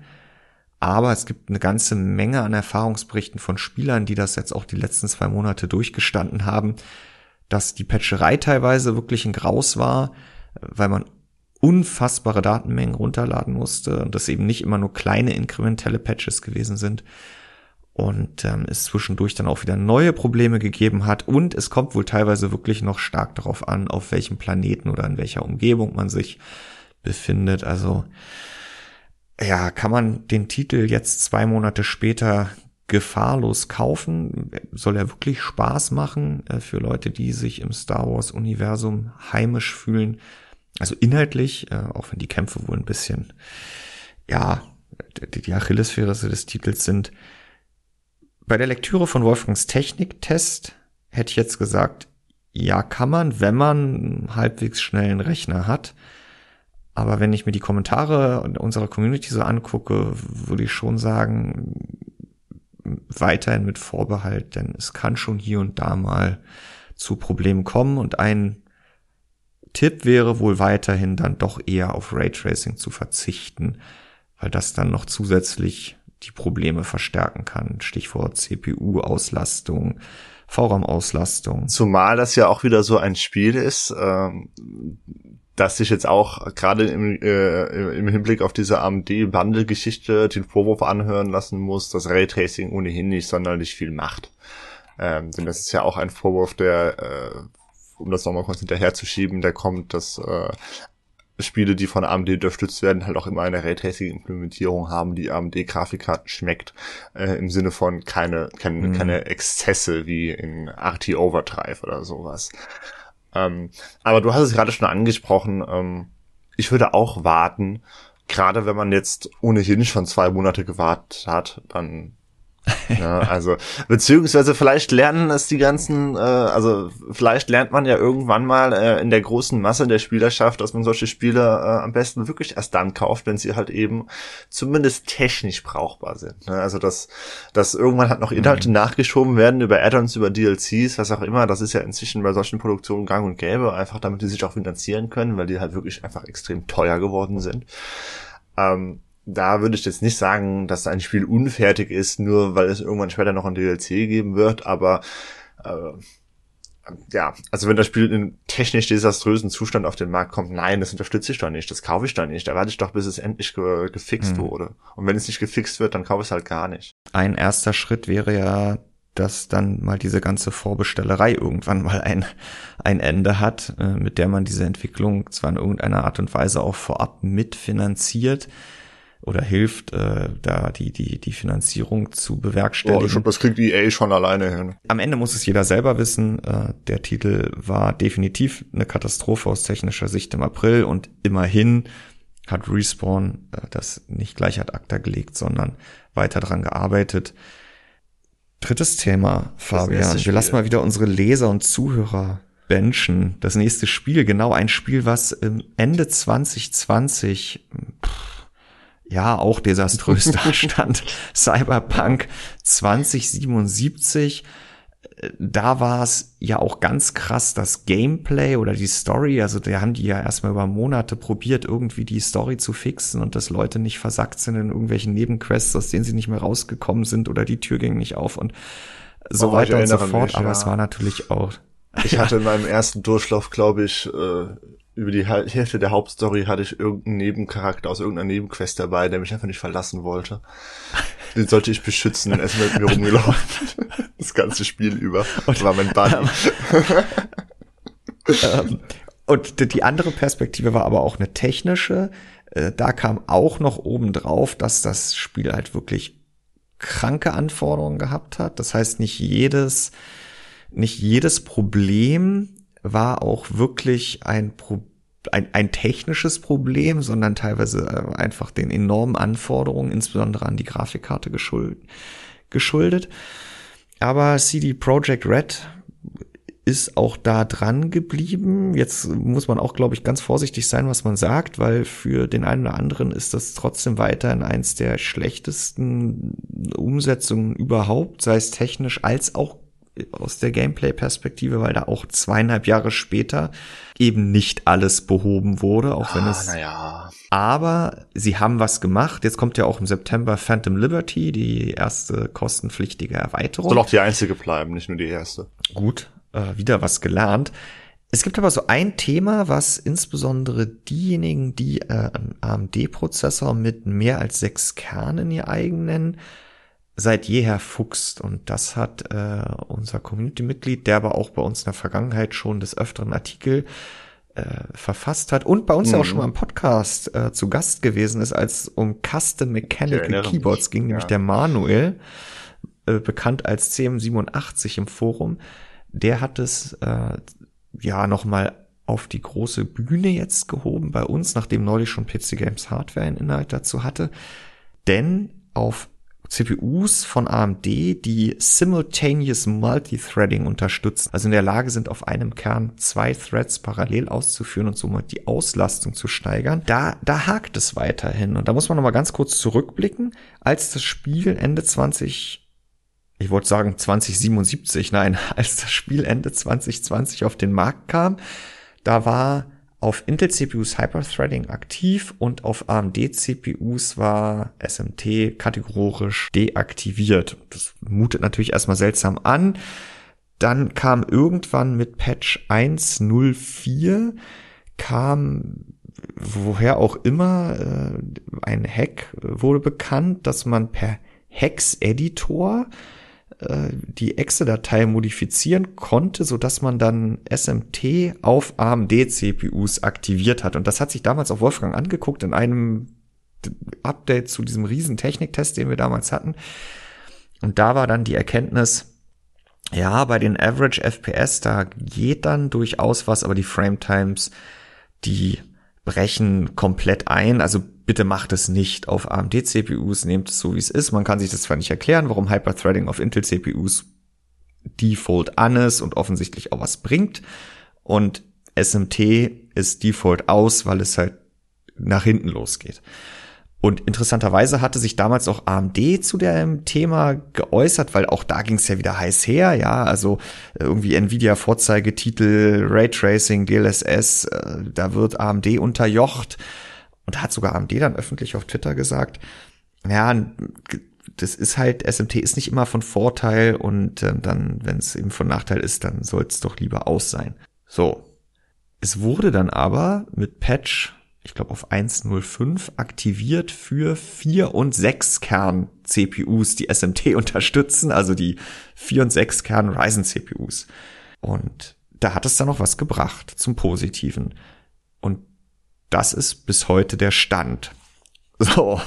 Aber es gibt eine ganze Menge an Erfahrungsberichten von Spielern, die das jetzt auch die letzten zwei Monate durchgestanden haben, dass die Patcherei teilweise wirklich ein Graus war, weil man unfassbare Datenmengen runterladen musste und das eben nicht immer nur kleine inkrementelle Patches gewesen sind und ähm, es zwischendurch dann auch wieder neue Probleme gegeben hat und es kommt wohl teilweise wirklich noch stark darauf an, auf welchem Planeten oder in welcher Umgebung man sich befindet. Also ja, kann man den Titel jetzt zwei Monate später gefahrlos kaufen? Soll er wirklich Spaß machen äh, für Leute, die sich im Star Wars Universum heimisch fühlen? Also inhaltlich, äh, auch wenn die Kämpfe wohl ein bisschen, ja, die, die Achillesferse des Titels sind. Bei der Lektüre von Wolfgangs Techniktest hätte ich jetzt gesagt, ja, kann man, wenn man halbwegs schnellen Rechner hat. Aber wenn ich mir die Kommentare unserer Community so angucke, würde ich schon sagen, weiterhin mit Vorbehalt, denn es kann schon hier und da mal zu Problemen kommen und ein Tipp wäre wohl weiterhin dann doch eher auf Raytracing zu verzichten, weil das dann noch zusätzlich die Probleme verstärken kann. Stichwort CPU-Auslastung, VRAM-Auslastung. Zumal das ja auch wieder so ein Spiel ist, ähm, dass sich jetzt auch gerade im, äh, im Hinblick auf diese AMD-Bundle-Geschichte den Vorwurf anhören lassen muss, dass Raytracing ohnehin nicht sonderlich viel macht. Ähm, denn das ist ja auch ein Vorwurf, der äh, um das nochmal kurz hinterherzuschieben, da kommt, dass äh, Spiele, die von AMD unterstützt werden, halt auch immer eine Raytracing-Implementierung haben, die AMD-Grafikkarten schmeckt, äh, im Sinne von keine, keine, mhm. keine Exzesse wie in RT Overdrive oder sowas. Ähm, aber du hast es gerade schon angesprochen, ähm, ich würde auch warten, gerade wenn man jetzt ohnehin schon zwei Monate gewartet hat, dann ja, also beziehungsweise vielleicht lernen es die ganzen, äh, also vielleicht lernt man ja irgendwann mal äh, in der großen Masse der Spielerschaft, dass man solche Spiele äh, am besten wirklich erst dann kauft, wenn sie halt eben zumindest technisch brauchbar sind. Ne? Also dass, dass irgendwann halt noch Inhalte mhm. nachgeschoben werden über Add-ons, über DLCs, was auch immer. Das ist ja inzwischen bei solchen Produktionen gang und gäbe, einfach damit die sich auch finanzieren können, weil die halt wirklich einfach extrem teuer geworden sind. Ähm, da würde ich jetzt nicht sagen, dass ein Spiel unfertig ist, nur weil es irgendwann später noch ein DLC geben wird, aber äh, ja, also wenn das Spiel in technisch desaströsen Zustand auf den Markt kommt, nein, das unterstütze ich doch nicht, das kaufe ich doch nicht, da warte ich doch, bis es endlich ge gefixt hm. wurde. Und wenn es nicht gefixt wird, dann kaufe ich es halt gar nicht. Ein erster Schritt wäre ja, dass dann mal diese ganze Vorbestellerei irgendwann mal ein, ein Ende hat, äh, mit der man diese Entwicklung zwar in irgendeiner Art und Weise auch vorab mitfinanziert, oder hilft, äh, da die, die, die Finanzierung zu bewerkstelligen. Oh, glaube, das kriegt EA schon alleine hin. Am Ende muss es jeder selber wissen. Äh, der Titel war definitiv eine Katastrophe aus technischer Sicht im April und immerhin hat Respawn äh, das nicht gleich ad acta gelegt, sondern weiter dran gearbeitet. Drittes Thema, Fabian. Wir lassen mal wieder unsere Leser und Zuhörer benchen. Das nächste Spiel, genau ein Spiel, was Ende 2020 pff, ja auch desaströs dastand. Cyberpunk 2077 da war es ja auch ganz krass das Gameplay oder die Story. Also da haben die ja erstmal über Monate probiert, irgendwie die Story zu fixen und dass Leute nicht versackt sind in irgendwelchen Nebenquests, aus denen sie nicht mehr rausgekommen sind oder die Tür ging nicht auf und so oh, weiter und so fort. Mich, ja. Aber es war natürlich auch. Ich hatte in meinem ersten Durchlauf, glaube ich, äh, über die Hälfte der Hauptstory hatte ich irgendeinen Nebencharakter aus irgendeiner Nebenquest dabei, der mich einfach nicht verlassen wollte. Den sollte ich beschützen, er ist mit mir rumgelaufen. Das ganze Spiel über. Und war mein Buddy. Ähm, und die andere Perspektive war aber auch eine technische. Äh, da kam auch noch oben drauf, dass das Spiel halt wirklich kranke Anforderungen gehabt hat. Das heißt, nicht jedes, nicht jedes Problem war auch wirklich ein Problem ein, ein technisches Problem, sondern teilweise äh, einfach den enormen Anforderungen, insbesondere an die Grafikkarte geschuldet. geschuldet. Aber CD Projekt Red ist auch da dran geblieben. Jetzt muss man auch, glaube ich, ganz vorsichtig sein, was man sagt, weil für den einen oder anderen ist das trotzdem weiterhin eins der schlechtesten Umsetzungen überhaupt, sei es technisch als auch aus der Gameplay-Perspektive, weil da auch zweieinhalb Jahre später eben nicht alles behoben wurde, auch wenn ah, es. Naja. Aber sie haben was gemacht. Jetzt kommt ja auch im September Phantom Liberty, die erste kostenpflichtige Erweiterung. Soll auch die einzige bleiben, nicht nur die erste. Gut, äh, wieder was gelernt. Es gibt aber so ein Thema, was insbesondere diejenigen, die äh, einen AMD-Prozessor mit mehr als sechs Kernen ihr eigen nennen, seit jeher fuchst. Und das hat äh, unser Community-Mitglied, der aber auch bei uns in der Vergangenheit schon des öfteren Artikel äh, verfasst hat und bei uns mhm. ja auch mhm. schon mal im Podcast äh, zu Gast gewesen ist, als um Custom Mechanical Keyboards mich. ging, ja. nämlich der Manuel, äh, bekannt als CM87 im Forum. Der hat es äh, ja nochmal auf die große Bühne jetzt gehoben bei uns, nachdem neulich schon PC Games Hardware einen Inhalt dazu hatte. Denn auf CPUs von AMD, die Simultaneous Multithreading unterstützen, also in der Lage sind, auf einem Kern zwei Threads parallel auszuführen und somit die Auslastung zu steigern, da, da hakt es weiterhin. Und da muss man nochmal ganz kurz zurückblicken, als das Spiel Ende 20 ich wollte sagen 2077, nein, als das Spiel Ende 2020 auf den Markt kam, da war auf Intel-CPUs Hyperthreading aktiv und auf AMD-CPUs war SMT kategorisch deaktiviert. Das mutet natürlich erstmal seltsam an. Dann kam irgendwann mit Patch 1.04 kam woher auch immer äh, ein Hack wurde bekannt, dass man per Hex-Editor äh, die Exe-Datei modifizieren konnte, so dass man dann SMT auf AMD-CPUs aktiviert hat. Und das hat sich damals auch Wolfgang angeguckt in einem Update zu diesem riesen Techniktest, den wir damals hatten. Und da war dann die Erkenntnis, ja, bei den Average FPS, da geht dann durchaus was, aber die Frame Times, die brechen komplett ein. Also bitte macht es nicht auf AMD-CPUs, nehmt es so wie es ist. Man kann sich das zwar nicht erklären, warum Hyperthreading auf Intel-CPUs Default an ist und offensichtlich auch was bringt. Und SMT ist Default aus, weil es halt nach hinten losgeht. Und interessanterweise hatte sich damals auch AMD zu dem Thema geäußert, weil auch da ging es ja wieder heiß her, ja, also irgendwie Nvidia Vorzeigetitel, Raytracing, DLSS, äh, da wird AMD unterjocht. Und da hat sogar AMD dann öffentlich auf Twitter gesagt, ja, das ist halt, SMT ist nicht immer von Vorteil und äh, dann, wenn es eben von Nachteil ist, dann soll es doch lieber aus sein. So. Es wurde dann aber mit Patch, ich glaube auf 1.05, aktiviert für 4 und 6 Kern CPUs, die SMT unterstützen, also die 4 und 6 Kern Ryzen CPUs. Und da hat es dann noch was gebracht zum Positiven. Das ist bis heute der Stand. So,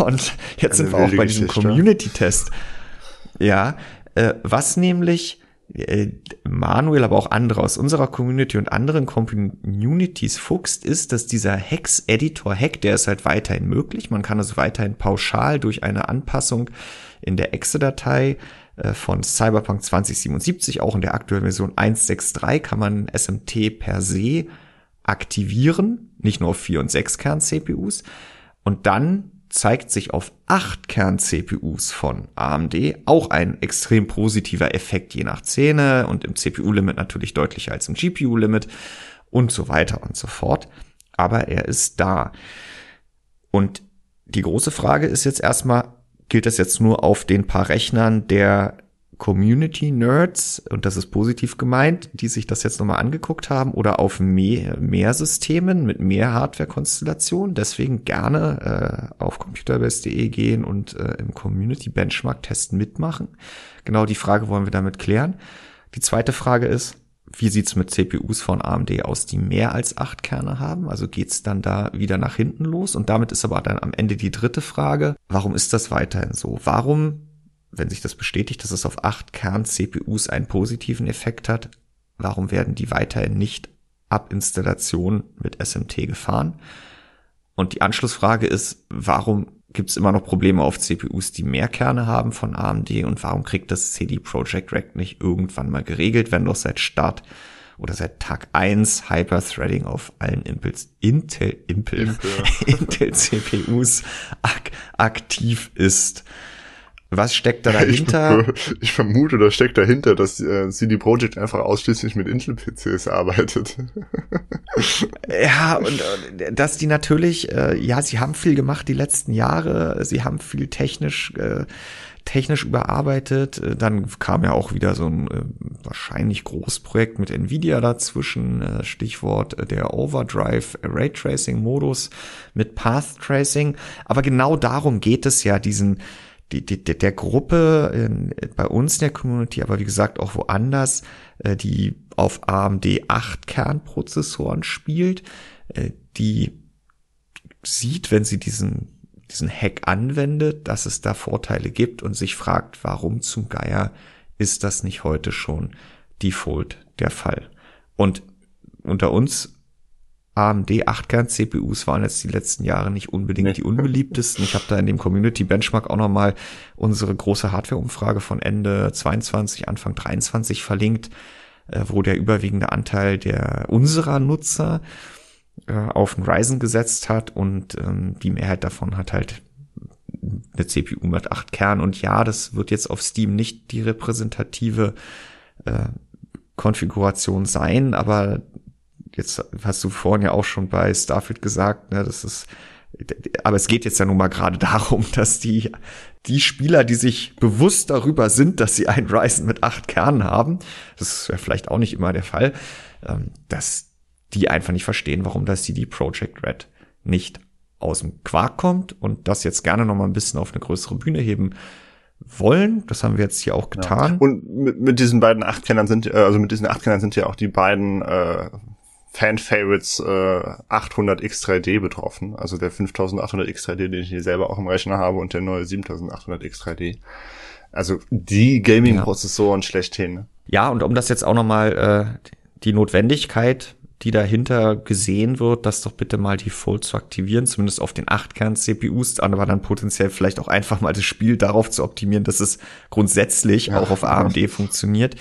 und jetzt Eine sind wir auch bei diesem Community-Test. Ja, äh, was nämlich äh, Manuel, aber auch andere aus unserer Community und anderen Communities fuchst, ist, dass dieser Hex-Editor-Hack, der ist halt weiterhin möglich. Man kann also weiterhin pauschal durch eine Anpassung in der Exe-Datei äh, von Cyberpunk 2077, auch in der aktuellen Version 1.6.3, kann man SMT per se aktivieren, nicht nur auf 4 und 6 Kern CPUs. Und dann zeigt sich auf 8 Kern CPUs von AMD auch ein extrem positiver Effekt je nach Szene und im CPU-Limit natürlich deutlicher als im GPU-Limit und so weiter und so fort. Aber er ist da. Und die große Frage ist jetzt erstmal, gilt das jetzt nur auf den paar Rechnern der Community-Nerds, und das ist positiv gemeint, die sich das jetzt nochmal angeguckt haben oder auf mehr, mehr Systemen mit mehr Hardware-Konstellationen. Deswegen gerne äh, auf computerbase.de gehen und äh, im Community-Benchmark-Test mitmachen. Genau die Frage wollen wir damit klären. Die zweite Frage ist, wie sieht's mit CPUs von AMD aus, die mehr als acht Kerne haben? Also geht's dann da wieder nach hinten los? Und damit ist aber dann am Ende die dritte Frage, warum ist das weiterhin so? Warum wenn sich das bestätigt, dass es auf acht Kern-CPUs einen positiven Effekt hat, warum werden die weiterhin nicht ab Installation mit SMT gefahren? Und die Anschlussfrage ist, warum gibt es immer noch Probleme auf CPUs, die mehr Kerne haben von AMD und warum kriegt das CD Projekt Rack nicht irgendwann mal geregelt, wenn doch seit Start oder seit Tag eins Hyperthreading auf allen Impels, Intel, Impel, Intel CPUs ak aktiv ist. Was steckt da dahinter? Ich, ich vermute, da steckt dahinter, dass äh, CD Projekt einfach ausschließlich mit Intel-PCs arbeitet. ja, und, und dass die natürlich, äh, ja, sie haben viel gemacht die letzten Jahre, sie haben viel technisch äh, technisch überarbeitet. Äh, dann kam ja auch wieder so ein äh, wahrscheinlich Großprojekt mit Nvidia dazwischen, äh, Stichwort äh, der Overdrive Raytracing Modus mit Path Tracing. Aber genau darum geht es ja, diesen die, die, der Gruppe in, bei uns in der Community, aber wie gesagt auch woanders, äh, die auf AMD 8 Kernprozessoren spielt, äh, die sieht, wenn sie diesen diesen Hack anwendet, dass es da Vorteile gibt und sich fragt, warum zum Geier ist das nicht heute schon Default der Fall? Und unter uns AMD 8-Kern-CPUs waren jetzt die letzten Jahre nicht unbedingt die unbeliebtesten. Ich habe da in dem Community Benchmark auch nochmal unsere große Hardware-Umfrage von Ende 22, Anfang 23 verlinkt, äh, wo der überwiegende Anteil der unserer Nutzer äh, auf den Ryzen gesetzt hat und ähm, die Mehrheit davon hat halt eine CPU mit acht Kern und ja, das wird jetzt auf Steam nicht die repräsentative äh, Konfiguration sein, aber jetzt hast du vorhin ja auch schon bei Starfield gesagt, ne, das ist aber es geht jetzt ja nun mal gerade darum, dass die, die Spieler, die sich bewusst darüber sind, dass sie ein Ryzen mit acht Kernen haben, das ist ja vielleicht auch nicht immer der Fall, ähm, dass die einfach nicht verstehen, warum das CD Projekt Red nicht aus dem Quark kommt und das jetzt gerne noch mal ein bisschen auf eine größere Bühne heben wollen. Das haben wir jetzt hier auch getan. Ja. Und mit, mit diesen beiden Achtkennern sind, äh, also mit diesen Achtkennern sind ja auch die beiden äh, Fan-Favorites äh, 800 X3D betroffen. Also der 5800 X3D, den ich hier selber auch im Rechner habe und der neue 7800 X3D. Also die Gaming-Prozessoren ja. schlechthin. Ja, und um das jetzt auch noch mal äh, die Notwendigkeit die dahinter gesehen wird, das doch bitte mal default zu aktivieren, zumindest auf den 8-Kern-CPUs, aber dann potenziell vielleicht auch einfach mal das Spiel darauf zu optimieren, dass es grundsätzlich ja, auch auf AMD ja. funktioniert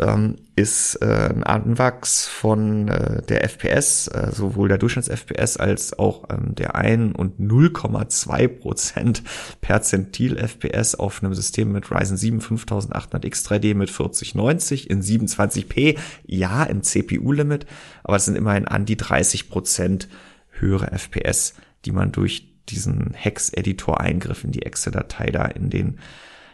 ähm, ist äh, ein Anwachs von äh, der FPS, äh, sowohl der Durchschnitts-FPS als auch ähm, der 1 und 0,2 Prozent Perzentil FPS auf einem System mit Ryzen 7 5800 X3D mit 4090 in 27p. Ja, im CPU-Limit, aber es sind immerhin an die 30 Prozent höhere FPS, die man durch diesen Hex-Editor-Eingriff in die Exe-Datei da in den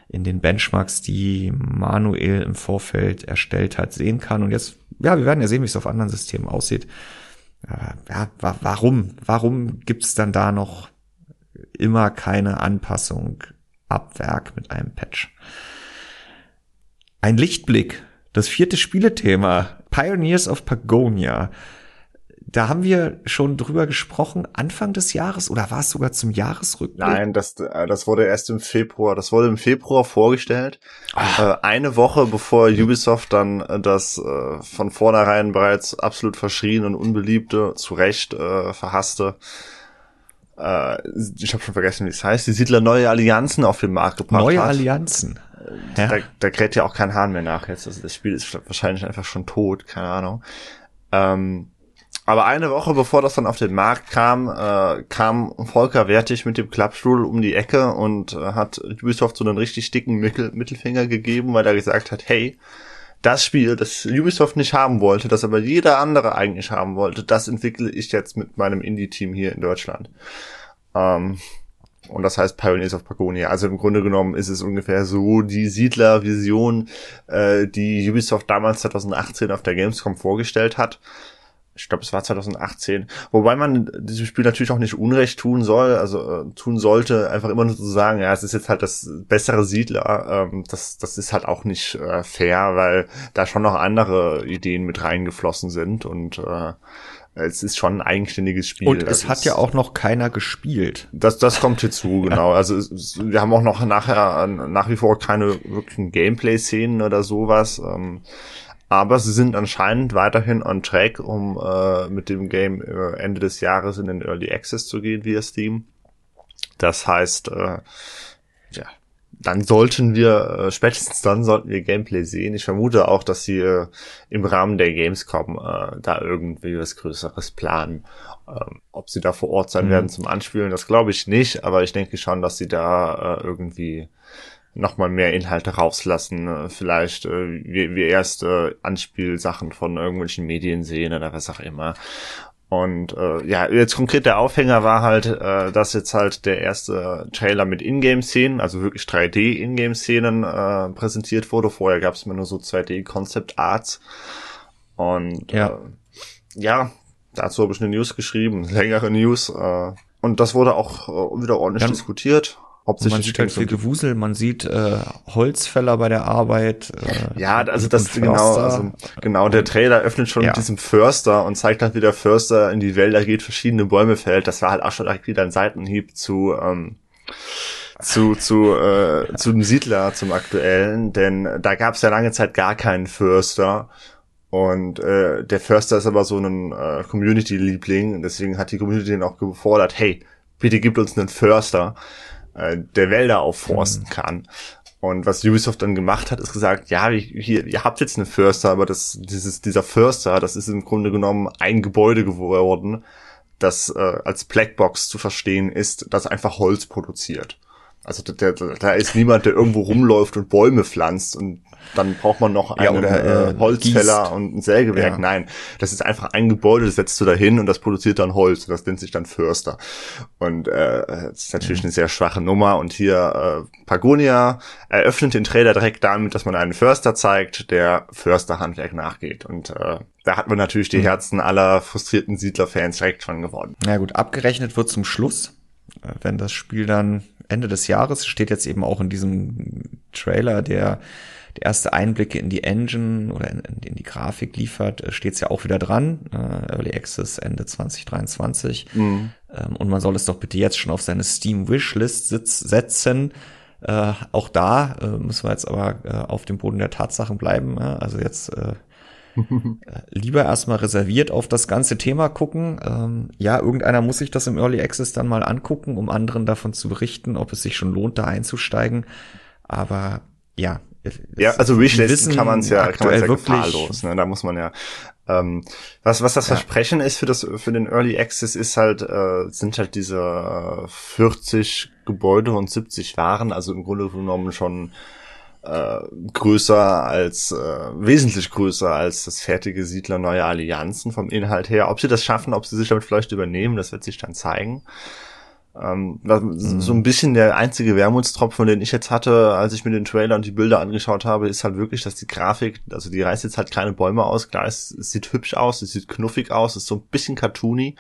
in den Benchmarks, die Manuel im Vorfeld erstellt hat, sehen kann. Und jetzt, ja, wir werden ja sehen, wie es auf anderen Systemen aussieht. Ja, warum? Warum gibt's dann da noch immer keine Anpassung ab Werk mit einem Patch? Ein Lichtblick. Das vierte Spielethema. Pioneers of Pagonia. Da haben wir schon drüber gesprochen, Anfang des Jahres oder war es sogar zum Jahresrückblick? Nein, das, äh, das wurde erst im Februar, das wurde im Februar vorgestellt. Ach. Äh, eine Woche bevor Ubisoft dann äh, das von vornherein bereits absolut verschrien und unbeliebte, zu Recht verhasste, ich habe schon vergessen, wie es heißt, die Siedler neue Allianzen auf den Markt gebracht neue hat. Neue Allianzen. Ja. Da, da kräht ja auch kein Hahn mehr nach jetzt. Also das Spiel ist wahrscheinlich einfach schon tot, keine Ahnung. Ähm, aber eine Woche bevor das dann auf den Markt kam, äh, kam Volker Wertig mit dem Klappstuhl um die Ecke und äh, hat Ubisoft so einen richtig dicken Mittel Mittelfinger gegeben, weil er gesagt hat, hey, das Spiel, das Ubisoft nicht haben wollte, das aber jeder andere eigentlich haben wollte, das entwickle ich jetzt mit meinem Indie-Team hier in Deutschland. Ähm, und das heißt Pioneers of Pagonia. Also im Grunde genommen ist es ungefähr so die Siedler-Vision, äh, die Ubisoft damals 2018 auf der Gamescom vorgestellt hat ich glaube, es war 2018, wobei man diesem Spiel natürlich auch nicht Unrecht tun soll, also äh, tun sollte, einfach immer nur zu sagen, ja, es ist jetzt halt das bessere Siedler, ähm, das, das ist halt auch nicht äh, fair, weil da schon noch andere Ideen mit reingeflossen sind und äh, es ist schon ein eigenständiges Spiel. Und es hat ja auch noch keiner gespielt. Das, das kommt hinzu, genau. Also es, wir haben auch noch nachher nach wie vor keine wirklichen Gameplay-Szenen oder sowas. Ähm, aber sie sind anscheinend weiterhin on track, um äh, mit dem Game äh, Ende des Jahres in den Early Access zu gehen via Steam. Das heißt, äh, ja, dann sollten wir, äh, spätestens dann sollten wir Gameplay sehen. Ich vermute auch, dass sie äh, im Rahmen der Gamescom äh, da irgendwie was Größeres planen. Ähm, ob sie da vor Ort sein mhm. werden zum Anspielen, das glaube ich nicht, aber ich denke schon, dass sie da äh, irgendwie nochmal mehr Inhalte rauslassen, äh, vielleicht äh, wir, wir erst äh, Anspielsachen von irgendwelchen Medien sehen oder was auch immer. Und äh, ja, jetzt konkret der Aufhänger war halt, äh, dass jetzt halt der erste Trailer mit Ingame-Szenen, also wirklich 3D-Ingame-Szenen äh, präsentiert wurde. Vorher gab es immer nur so 2D-Concept-Arts. Und ja, äh, ja dazu habe ich eine News geschrieben, längere News. Äh, und das wurde auch äh, wieder ordentlich Ganz diskutiert. Hauptsächlich man sieht halt viel Gewusel, man sieht äh, Holzfäller bei der Arbeit. Äh, ja, also das genau, also genau, der Trailer öffnet schon ja. mit diesem Förster und zeigt halt, wie der Förster in die Wälder geht, verschiedene Bäume fällt. Das war halt auch schon direkt wieder ein Seitenhieb zu ähm, zu zu äh, zu dem Siedler, zum aktuellen, denn da gab es ja lange Zeit gar keinen Förster. Und äh, der Förster ist aber so ein äh, Community-Liebling, deswegen hat die Community den auch gefordert, hey, bitte gib uns einen Förster äh, der Wälder aufforsten mhm. kann. Und was Ubisoft dann gemacht hat, ist gesagt, ja, hier, ihr habt jetzt einen Förster, aber das, dieses, dieser Förster, das ist im Grunde genommen ein Gebäude geworden, das äh, als Blackbox zu verstehen ist, das einfach Holz produziert. Also da, da ist niemand, der irgendwo rumläuft und Bäume pflanzt und dann braucht man noch einen ja, oder, äh, Holzfäller gießt. und ein Sägewerk. Ja. Nein, das ist einfach ein Gebäude, das setzt du da hin und das produziert dann Holz. Das nennt sich dann Förster. Und äh, das ist natürlich mhm. eine sehr schwache Nummer. Und hier äh, Pagonia eröffnet den Trailer direkt damit, dass man einen Förster zeigt, der Försterhandwerk nachgeht. Und äh, da hat man natürlich die mhm. Herzen aller frustrierten Siedlerfans direkt schon gewonnen. Na gut, abgerechnet wird zum Schluss, äh, wenn das Spiel dann Ende des Jahres steht jetzt eben auch in diesem Trailer, der der erste Einblicke in die Engine oder in, in die Grafik liefert, äh, steht es ja auch wieder dran. Äh, Early Access Ende 2023. Mhm. Ähm, und man soll es doch bitte jetzt schon auf seine Steam Wishlist setzen. Äh, auch da äh, müssen wir jetzt aber äh, auf dem Boden der Tatsachen bleiben. also jetzt äh, lieber erstmal reserviert auf das ganze Thema gucken. Ähm, ja, irgendeiner muss sich das im Early Access dann mal angucken, um anderen davon zu berichten, ob es sich schon lohnt, da einzusteigen. Aber ja, ja, also Wishlisten kann man es ja, kann man's ja gefahrlos. Ne? Da muss man ja. Ähm, was was das ja. Versprechen ist für das für den Early Access ist halt äh, sind halt diese 40 Gebäude und 70 Waren, also im Grunde genommen schon äh, größer als äh, wesentlich größer als das fertige Siedler neue Allianzen vom Inhalt her. Ob sie das schaffen, ob sie sich damit vielleicht übernehmen, das wird sich dann zeigen. Ähm, mhm. So ein bisschen der einzige Wermutstropfen, den ich jetzt hatte, als ich mir den Trailer und die Bilder angeschaut habe, ist halt wirklich, dass die Grafik, also die reißt jetzt halt kleine Bäume aus. Klar, es, es sieht hübsch aus, es sieht knuffig aus, es ist so ein bisschen cartoony.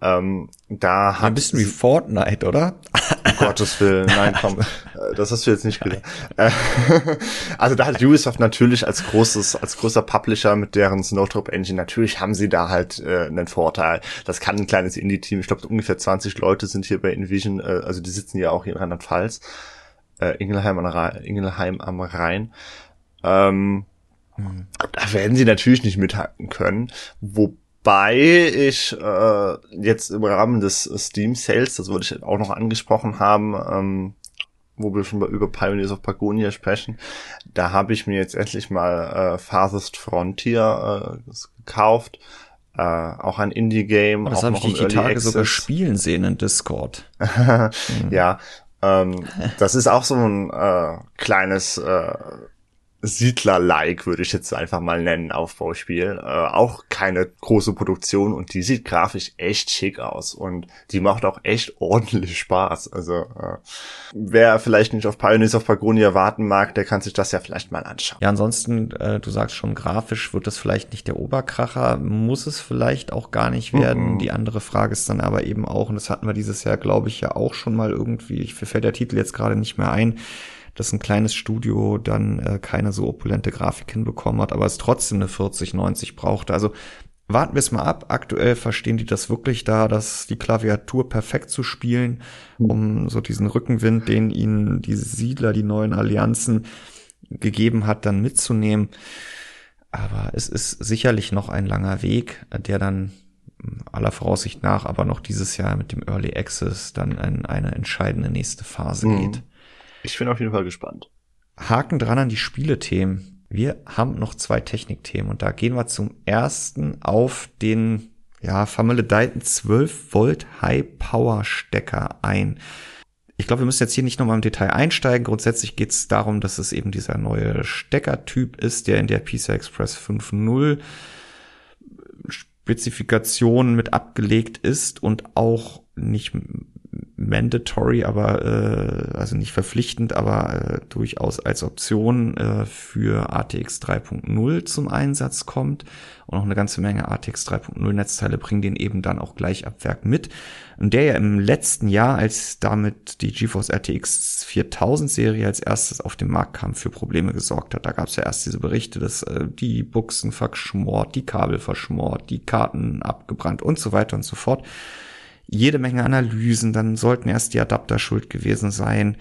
Ähm, da hat ein bisschen wie Fortnite, oder? Um Gottes Willen, nein, komm, äh, das hast du jetzt nicht gedacht. Äh, also da hat Ubisoft natürlich als großes, als großer Publisher mit deren Snowdrop Engine, natürlich haben sie da halt äh, einen Vorteil. Das kann ein kleines Indie-Team, ich glaube ungefähr 20 Leute sind hier bei Envision, äh, also die sitzen ja auch hier in Rheinland-Pfalz, äh, Ingelheim, am Rhein, Ingelheim am Rhein. Ähm, mhm. Da werden sie natürlich nicht mithalten können, wo Wobei ich äh, jetzt im Rahmen des Steam Sales, das würde ich auch noch angesprochen haben, ähm, wo wir schon über Pioneers of Pagonia sprechen, da habe ich mir jetzt endlich mal äh, Farthest Frontier äh, gekauft. Äh, auch ein Indie-Game. Oh, das habe ich die, die Tage Access. sogar spielen sehen in Discord. mhm. Ja, ähm, das ist auch so ein äh, kleines äh, Siedler-like, würde ich jetzt einfach mal nennen, Aufbauspiel. Äh, auch keine große Produktion und die sieht grafisch echt schick aus und die macht auch echt ordentlich Spaß. Also äh, wer vielleicht nicht auf Pioneers of Pagonia warten mag, der kann sich das ja vielleicht mal anschauen. Ja, ansonsten, äh, du sagst schon, grafisch wird das vielleicht nicht der Oberkracher, muss es vielleicht auch gar nicht werden. Mhm. Die andere Frage ist dann aber eben auch, und das hatten wir dieses Jahr, glaube ich, ja auch schon mal irgendwie, ich fällt der Titel jetzt gerade nicht mehr ein, dass ein kleines Studio dann äh, keine so opulente Grafik hinbekommen hat, aber es trotzdem eine 4090 brauchte. Also warten wir es mal ab. Aktuell verstehen die das wirklich da, dass die Klaviatur perfekt zu spielen, um so diesen Rückenwind, den ihnen die Siedler, die neuen Allianzen gegeben hat, dann mitzunehmen. Aber es ist sicherlich noch ein langer Weg, der dann aller Voraussicht nach aber noch dieses Jahr mit dem Early Access dann in eine entscheidende nächste Phase mhm. geht. Ich bin auf jeden Fall gespannt. Haken dran an die Spielethemen. Wir haben noch zwei Technikthemen und da gehen wir zum ersten auf den ja, vermaledeiten 12 Volt High Power Stecker ein. ich glaube, wir müssen jetzt hier nicht nochmal im Detail einsteigen. Grundsätzlich geht es darum, dass es eben dieser neue Steckertyp ist, der in der PCI Express 5.0 Spezifikation mit abgelegt ist und auch nicht mandatory, aber äh, also nicht verpflichtend, aber äh, durchaus als Option äh, für ATX 3.0 zum Einsatz kommt. Und auch eine ganze Menge ATX 3.0 Netzteile bringen den eben dann auch gleich ab Werk mit. Und der ja im letzten Jahr, als damit die GeForce RTX 4000 Serie als erstes auf den Markt kam, für Probleme gesorgt hat. Da gab es ja erst diese Berichte, dass äh, die Buchsen verschmort, die Kabel verschmort, die Karten abgebrannt und so weiter und so fort jede Menge Analysen, dann sollten erst die Adapter schuld gewesen sein.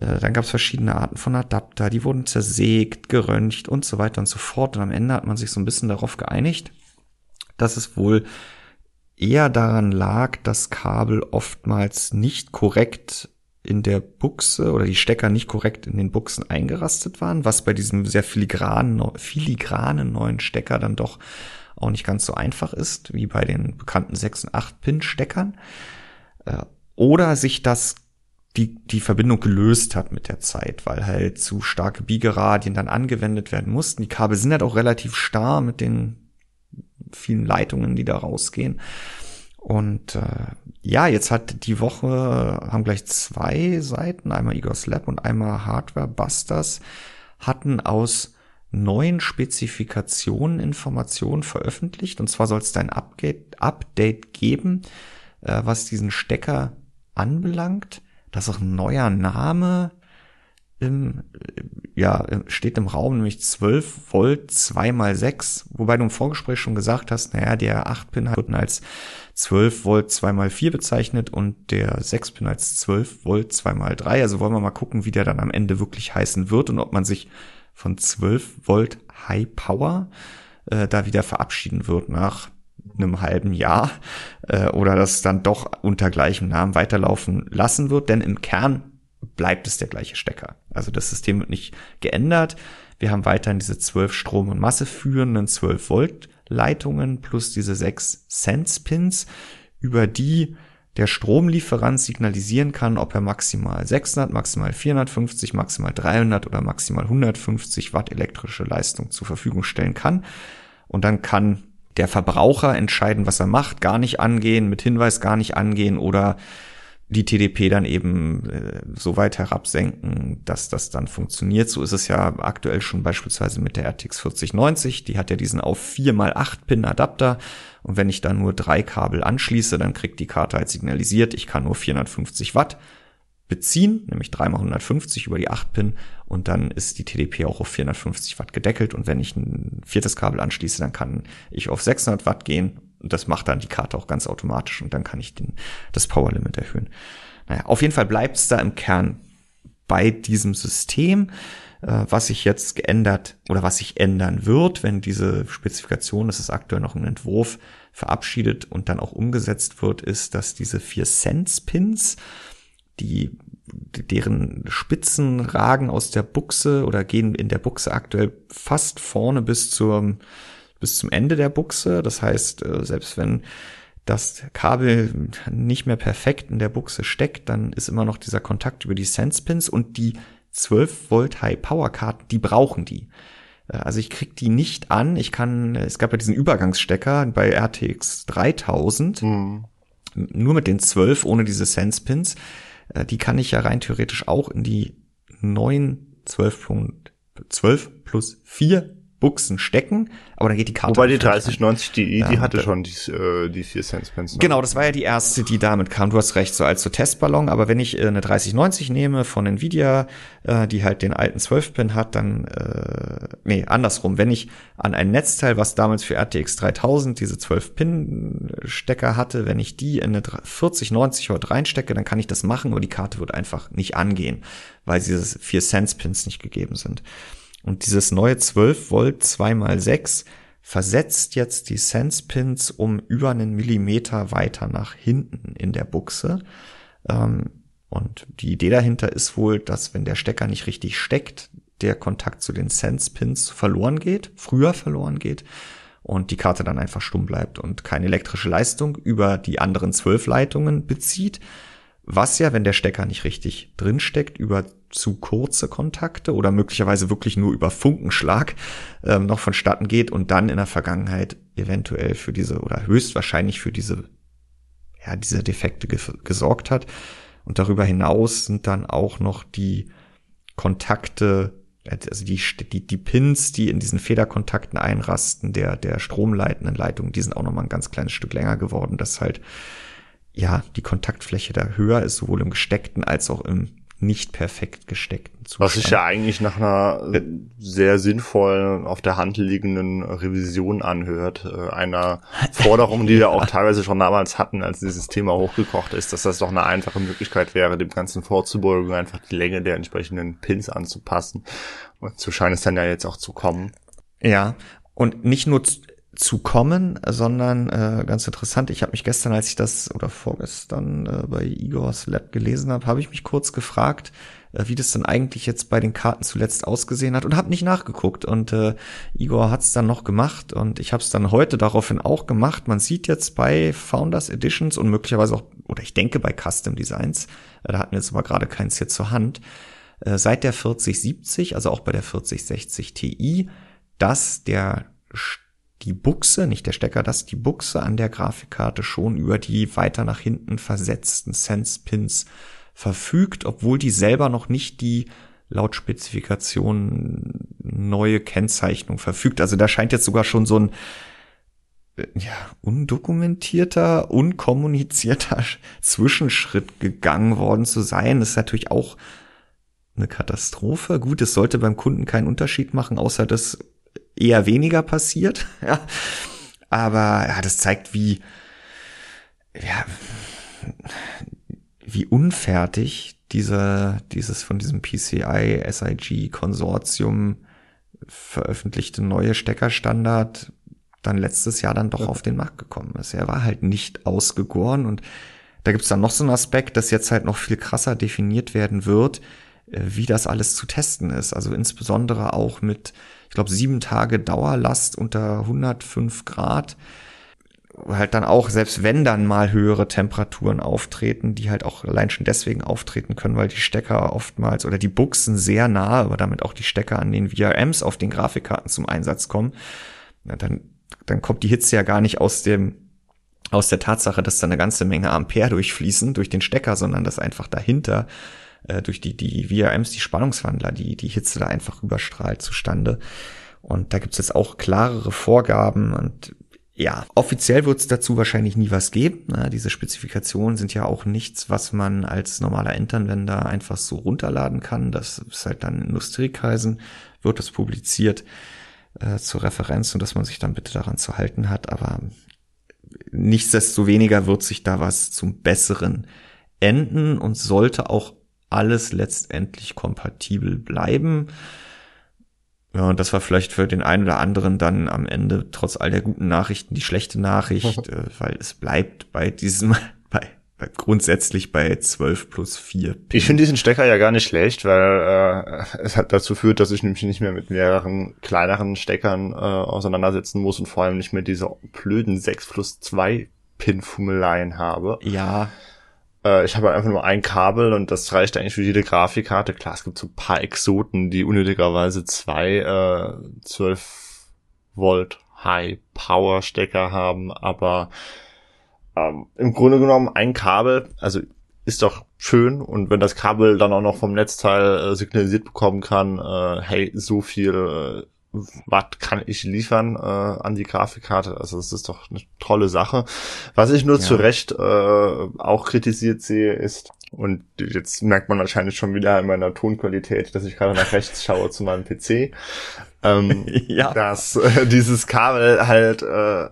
Äh, dann gab es verschiedene Arten von Adapter, die wurden zersägt, geröntgt und so weiter und so fort. Und am Ende hat man sich so ein bisschen darauf geeinigt, dass es wohl eher daran lag, dass Kabel oftmals nicht korrekt in der Buchse oder die Stecker nicht korrekt in den Buchsen eingerastet waren, was bei diesem sehr filigranen, filigranen neuen Stecker dann doch auch nicht ganz so einfach ist, wie bei den bekannten 6 und 8 Pin-Steckern. Äh, oder sich das die, die Verbindung gelöst hat mit der Zeit, weil halt zu starke Biegeradien dann angewendet werden mussten. Die Kabel sind halt auch relativ starr mit den vielen Leitungen, die da rausgehen. Und äh, ja, jetzt hat die Woche, haben gleich zwei Seiten, einmal Igor's Lab und einmal Hardware Busters, hatten aus neuen Spezifikationen Informationen veröffentlicht. Und zwar soll es da ein Update, geben, äh, was diesen Stecker anbelangt. Das ist auch ein neuer Name im, ja, steht im Raum, nämlich 12 Volt 2 mal 6 wobei du im Vorgespräch schon gesagt hast, naja, der 8-Pin wird als 12 Volt 2 mal 4 bezeichnet und der 6-Pin als 12 Volt 2 mal 3 Also wollen wir mal gucken, wie der dann am Ende wirklich heißen wird und ob man sich von 12 Volt High Power äh, da wieder verabschieden wird nach einem halben Jahr äh, oder das dann doch unter gleichem Namen weiterlaufen lassen wird, denn im Kern bleibt es der gleiche Stecker. Also das System wird nicht geändert. Wir haben weiterhin diese 12 Strom- und Masse führenden 12 Volt Leitungen plus diese 6 Sense Pins, über die der Stromlieferant signalisieren kann, ob er maximal 600, maximal 450, maximal 300 oder maximal 150 Watt elektrische Leistung zur Verfügung stellen kann. Und dann kann der Verbraucher entscheiden, was er macht, gar nicht angehen, mit Hinweis gar nicht angehen oder die TDP dann eben äh, so weit herabsenken, dass das dann funktioniert. So ist es ja aktuell schon beispielsweise mit der RTX 4090. Die hat ja diesen auf 4x8 Pin Adapter. Und wenn ich da nur drei Kabel anschließe, dann kriegt die Karte halt signalisiert, ich kann nur 450 Watt beziehen, nämlich 3x150 über die 8 Pin und dann ist die TDP auch auf 450 Watt gedeckelt und wenn ich ein viertes Kabel anschließe, dann kann ich auf 600 Watt gehen und das macht dann die Karte auch ganz automatisch und dann kann ich den, das Power Limit erhöhen. Naja, auf jeden Fall bleibt es da im Kern bei diesem System. Äh, was sich jetzt geändert oder was sich ändern wird, wenn diese Spezifikation, das ist aktuell noch ein Entwurf, verabschiedet und dann auch umgesetzt wird, ist, dass diese vier Sense-Pins, die deren Spitzen ragen aus der Buchse oder gehen in der Buchse aktuell fast vorne bis zum bis zum Ende der Buchse. Das heißt, äh, selbst wenn das Kabel nicht mehr perfekt in der Buchse steckt, dann ist immer noch dieser Kontakt über die Sense Pins und die 12 Volt High Power Karten, die brauchen die. Äh, also ich krieg die nicht an. Ich kann, es gab ja diesen Übergangsstecker bei RTX 3000, mhm. nur mit den 12 ohne diese Sense Pins. Äh, die kann ich ja rein theoretisch auch in die neuen 12, 12 plus 4 Buchsen stecken, aber dann geht die Karte. Wobei die 3090 Di, die ja, hatte schon die, äh, die 4 Cent Pence. Genau, das war ja die erste, die damit kam. Du hast recht, so als so Testballon, aber wenn ich äh, eine 3090 nehme von Nvidia, äh, die halt den alten 12-Pin hat, dann, äh, nee, andersrum, wenn ich an ein Netzteil, was damals für RTX 3000 diese 12-Pin-Stecker hatte, wenn ich die in eine 4090 heute reinstecke, dann kann ich das machen, aber die Karte wird einfach nicht angehen, weil diese 4 Cent Pins nicht gegeben sind. Und dieses neue 12 Volt 2x6 versetzt jetzt die Sense Pins um über einen Millimeter weiter nach hinten in der Buchse. Ähm, und die Idee dahinter ist wohl, dass wenn der Stecker nicht richtig steckt, der Kontakt zu den Sense Pins verloren geht, früher verloren geht und die Karte dann einfach stumm bleibt und keine elektrische Leistung über die anderen zwölf Leitungen bezieht was ja, wenn der Stecker nicht richtig drinsteckt, über zu kurze Kontakte oder möglicherweise wirklich nur über Funkenschlag ähm, noch vonstatten geht und dann in der Vergangenheit eventuell für diese oder höchstwahrscheinlich für diese ja diese Defekte ge gesorgt hat. Und darüber hinaus sind dann auch noch die Kontakte, also die, die, die Pins, die in diesen Federkontakten einrasten, der, der stromleitenden Leitung, die sind auch noch mal ein ganz kleines Stück länger geworden, dass halt ja, die Kontaktfläche da höher ist, sowohl im gesteckten als auch im nicht perfekt gesteckten Zustand. Was sich ja eigentlich nach einer äh, sehr sinnvollen, auf der Hand liegenden Revision anhört. Äh, einer Forderung, die wir auch teilweise schon damals hatten, als dieses Thema hochgekocht ist, dass das doch eine einfache Möglichkeit wäre, dem Ganzen vorzubeugen, einfach die Länge der entsprechenden Pins anzupassen. Und so scheint es dann ja jetzt auch zu kommen. Ja, und nicht nur zu kommen, sondern äh, ganz interessant, ich habe mich gestern, als ich das oder vorgestern äh, bei Igors Lab gelesen habe, habe ich mich kurz gefragt, äh, wie das dann eigentlich jetzt bei den Karten zuletzt ausgesehen hat und habe nicht nachgeguckt und äh, Igor hat es dann noch gemacht und ich habe es dann heute daraufhin auch gemacht. Man sieht jetzt bei Founders Editions und möglicherweise auch oder ich denke bei Custom Designs, äh, da hatten wir jetzt aber gerade keins hier zur Hand, äh, seit der 4070, also auch bei der 4060 Ti, dass der die Buchse, nicht der Stecker, dass die Buchse an der Grafikkarte schon über die weiter nach hinten versetzten Sense-Pins verfügt, obwohl die selber noch nicht die laut Spezifikation neue Kennzeichnung verfügt. Also da scheint jetzt sogar schon so ein äh, ja, undokumentierter, unkommunizierter Zwischenschritt gegangen worden zu sein. Das ist natürlich auch eine Katastrophe. Gut, es sollte beim Kunden keinen Unterschied machen, außer dass eher weniger passiert. Ja. Aber ja, das zeigt, wie, ja, wie unfertig diese, dieses von diesem PCI SIG Konsortium veröffentlichte neue Steckerstandard dann letztes Jahr dann doch auf den Markt gekommen ist. Er war halt nicht ausgegoren und da gibt's dann noch so einen Aspekt, dass jetzt halt noch viel krasser definiert werden wird, äh, wie das alles zu testen ist. Also insbesondere auch mit ich glaube, sieben Tage Dauerlast unter 105 Grad. Halt dann auch, selbst wenn dann mal höhere Temperaturen auftreten, die halt auch allein schon deswegen auftreten können, weil die Stecker oftmals oder die Buchsen sehr nahe, aber damit auch die Stecker an den VRMs auf den Grafikkarten zum Einsatz kommen, ja, dann, dann kommt die Hitze ja gar nicht aus dem aus der Tatsache, dass da eine ganze Menge Ampere durchfließen durch den Stecker, sondern dass einfach dahinter äh, durch die, die VRMs, die Spannungswandler, die, die Hitze da einfach überstrahlt zustande. Und da gibt's jetzt auch klarere Vorgaben und ja, offiziell wird es dazu wahrscheinlich nie was geben. Ne? Diese Spezifikationen sind ja auch nichts, was man als normaler Endanwender einfach so runterladen kann. Das ist halt dann in Industriekreisen, wird das publiziert äh, zur Referenz und dass man sich dann bitte daran zu halten hat. Aber nichtsdestoweniger wird sich da was zum Besseren enden und sollte auch alles letztendlich kompatibel bleiben. Ja, und das war vielleicht für den einen oder anderen dann am Ende trotz all der guten Nachrichten die schlechte Nachricht, äh, weil es bleibt bei diesem, bei, bei grundsätzlich bei 12 plus 4. Pin. Ich finde diesen Stecker ja gar nicht schlecht, weil äh, es hat dazu führt, dass ich nämlich nicht mehr mit mehreren kleineren Steckern äh, auseinandersetzen muss und vor allem nicht mehr diese blöden 6 plus 2 Pin-Fummeleien habe. Ja, äh, ich habe halt einfach nur ein Kabel und das reicht eigentlich für jede Grafikkarte. Klar, es gibt so ein paar Exoten, die unnötigerweise zwei äh, 12 Volt High Power Stecker haben, aber ähm, im Grunde genommen ein Kabel, also ist doch schön und wenn das Kabel dann auch noch vom Netzteil äh, signalisiert bekommen kann, äh, hey, so viel äh, was kann ich liefern äh, an die Grafikkarte. Also das ist doch eine tolle Sache. Was ich nur ja. zu Recht äh, auch kritisiert sehe, ist, und jetzt merkt man wahrscheinlich schon wieder in meiner Tonqualität, dass ich gerade nach rechts schaue zu meinem PC, ähm, ja. dass äh, dieses Kabel halt äh,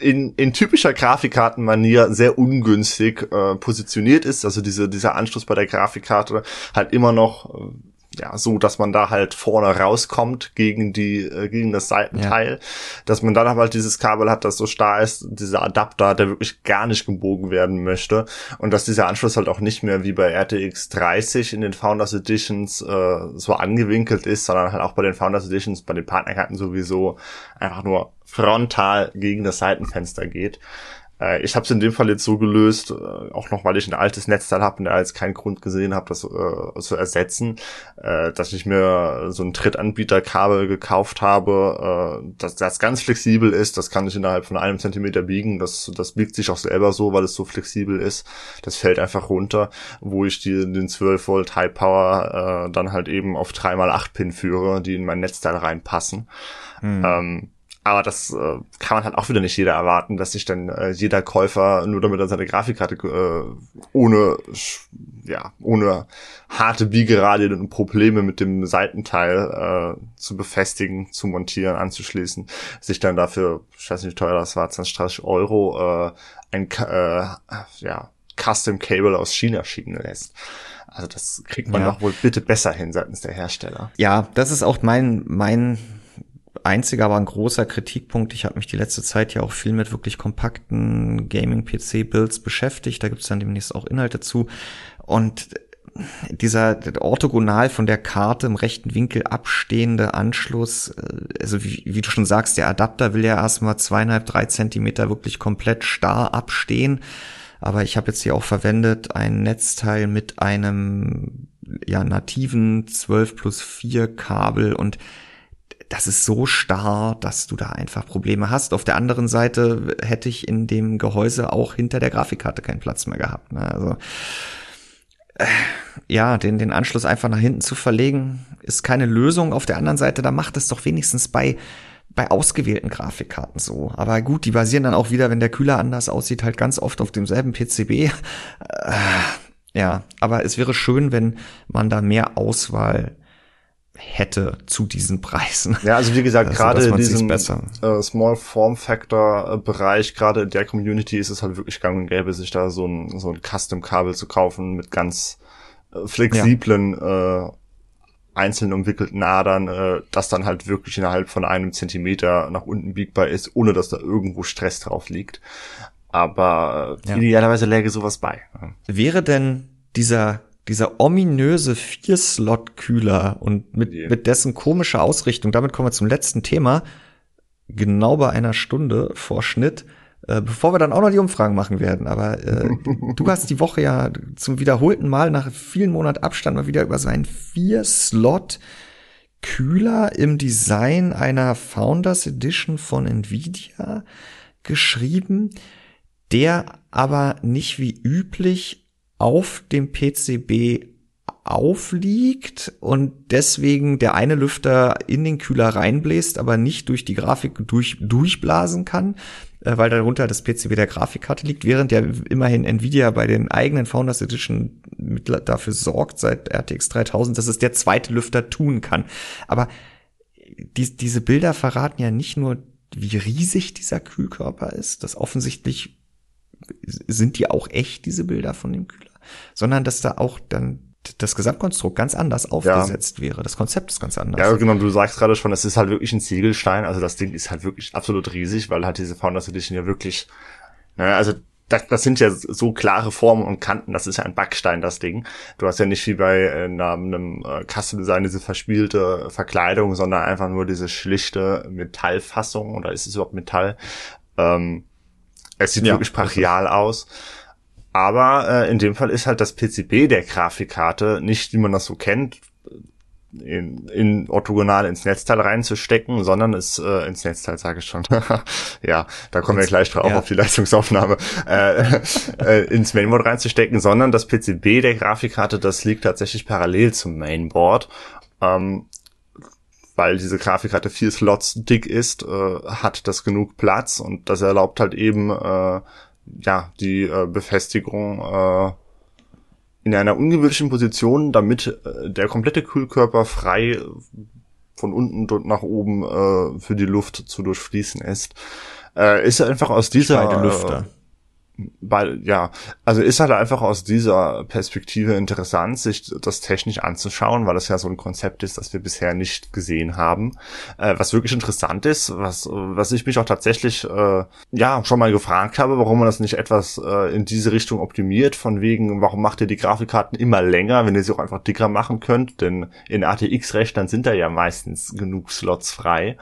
in, in typischer Grafikkartenmanier sehr ungünstig äh, positioniert ist. Also diese, dieser Anschluss bei der Grafikkarte halt immer noch äh, ja, so, dass man da halt vorne rauskommt gegen die, äh, gegen das Seitenteil, ja. dass man dann aber halt dieses Kabel hat, das so starr ist, dieser Adapter, der wirklich gar nicht gebogen werden möchte und dass dieser Anschluss halt auch nicht mehr wie bei RTX 30 in den Founders Editions äh, so angewinkelt ist, sondern halt auch bei den Founders Editions, bei den Partnerkarten sowieso einfach nur frontal gegen das Seitenfenster geht. Äh, ich habe es in dem Fall jetzt so gelöst, äh, auch noch weil ich ein altes Netzteil habe und da jetzt keinen Grund gesehen habe, das äh, zu ersetzen, äh, dass ich mir so ein Drittanbieterkabel gekauft habe, äh, dass das ganz flexibel ist, das kann ich innerhalb von einem Zentimeter biegen, das, das biegt sich auch selber so, weil es so flexibel ist, das fällt einfach runter, wo ich die, den 12 Volt High Power äh, dann halt eben auf 3x8 Pin führe, die in mein Netzteil reinpassen. Hm. Ähm, aber das äh, kann man halt auch wieder nicht jeder erwarten, dass sich dann äh, jeder Käufer nur damit er seine Grafikkarte äh, ohne ja ohne harte Biegerade und Probleme mit dem Seitenteil äh, zu befestigen, zu montieren, anzuschließen, sich dann dafür, ich weiß nicht wie teuer das war, 20, 30 Euro äh, ein äh, ja Custom Cable aus China schicken lässt. Also das kriegt man ja. doch wohl bitte besser hin seitens der Hersteller. Ja, das ist auch mein mein einziger, aber ein großer Kritikpunkt. Ich habe mich die letzte Zeit ja auch viel mit wirklich kompakten Gaming-PC-Builds beschäftigt. Da gibt es dann demnächst auch Inhalte zu. Und dieser orthogonal von der Karte im rechten Winkel abstehende Anschluss, äh, also wie, wie du schon sagst, der Adapter will ja erstmal zweieinhalb, drei Zentimeter wirklich komplett starr abstehen. Aber ich habe jetzt hier auch verwendet ein Netzteil mit einem ja nativen 12 plus 4 Kabel und das ist so starr, dass du da einfach Probleme hast. Auf der anderen Seite hätte ich in dem Gehäuse auch hinter der Grafikkarte keinen Platz mehr gehabt. Ne? Also äh, ja, den, den Anschluss einfach nach hinten zu verlegen, ist keine Lösung. Auf der anderen Seite, da macht es doch wenigstens bei bei ausgewählten Grafikkarten so. Aber gut, die basieren dann auch wieder, wenn der Kühler anders aussieht, halt ganz oft auf demselben PCB. Äh, ja, aber es wäre schön, wenn man da mehr Auswahl hätte zu diesen Preisen. Ja, also wie gesagt, also, gerade in diesem äh, Small Form Factor äh, Bereich, gerade in der Community ist es halt wirklich gang und gäbe, sich da so ein, so ein Custom Kabel zu kaufen mit ganz äh, flexiblen, ja. äh, einzeln umwickelten Adern, äh, das dann halt wirklich innerhalb von einem Zentimeter nach unten biegbar ist, ohne dass da irgendwo Stress drauf liegt. Aber äh, ja. idealerweise läge sowas bei. Wäre denn dieser dieser ominöse Vier-Slot-Kühler und mit, yeah. mit dessen komischer Ausrichtung, damit kommen wir zum letzten Thema, genau bei einer Stunde vor Schnitt, äh, bevor wir dann auch noch die Umfragen machen werden. Aber äh, du hast die Woche ja zum wiederholten Mal nach vielen Monaten Abstand mal wieder über seinen Vier-Slot Kühler im Design einer Founders Edition von Nvidia geschrieben, der aber nicht wie üblich auf dem PCB aufliegt und deswegen der eine Lüfter in den Kühler reinbläst, aber nicht durch die Grafik durch, durchblasen kann, äh, weil darunter das PCB der Grafikkarte liegt, während ja immerhin Nvidia bei den eigenen Founders Edition dafür sorgt seit RTX 3000, dass es der zweite Lüfter tun kann. Aber die, diese Bilder verraten ja nicht nur, wie riesig dieser Kühlkörper ist, das offensichtlich sind die auch echt, diese Bilder von dem Kühler sondern dass da auch dann das Gesamtkonstrukt ganz anders aufgesetzt ja. wäre. Das Konzept ist ganz anders. Ja, genau, du sagst gerade schon, es ist halt wirklich ein Ziegelstein. Also das Ding ist halt wirklich absolut riesig, weil halt diese Founders Edition ja wirklich, naja, also das, das sind ja so klare Formen und Kanten, das ist ja ein Backstein, das Ding. Du hast ja nicht wie bei äh, einem äh, Custom Design diese verspielte Verkleidung, sondern einfach nur diese schlichte Metallfassung, oder ist es überhaupt Metall? Ähm, es sieht ja, wirklich brachial aus. Aber äh, in dem Fall ist halt das PCB der Grafikkarte nicht, wie man das so kennt, in, in orthogonal ins Netzteil reinzustecken, sondern es äh, ins Netzteil sage ich schon. ja, da kommen wir gleich drauf ja. auf die Leistungsaufnahme. Äh, äh, ins Mainboard reinzustecken, sondern das PCB der Grafikkarte, das liegt tatsächlich parallel zum Mainboard. Ähm, weil diese Grafikkarte vier Slots dick ist, äh, hat das genug Platz und das erlaubt halt eben äh, ja, die äh, Befestigung äh, in einer ungewöhnlichen Position, damit äh, der komplette Kühlkörper frei von unten und nach oben äh, für die Luft zu durchfließen ist. Äh, ist einfach aus dieser Lüfter weil, ja, also ist halt einfach aus dieser Perspektive interessant, sich das technisch anzuschauen, weil das ja so ein Konzept ist, das wir bisher nicht gesehen haben. Äh, was wirklich interessant ist, was, was ich mich auch tatsächlich, äh, ja, schon mal gefragt habe, warum man das nicht etwas äh, in diese Richtung optimiert, von wegen, warum macht ihr die Grafikkarten immer länger, wenn ihr sie auch einfach dicker machen könnt, denn in ATX-Rechnern sind da ja meistens genug Slots frei.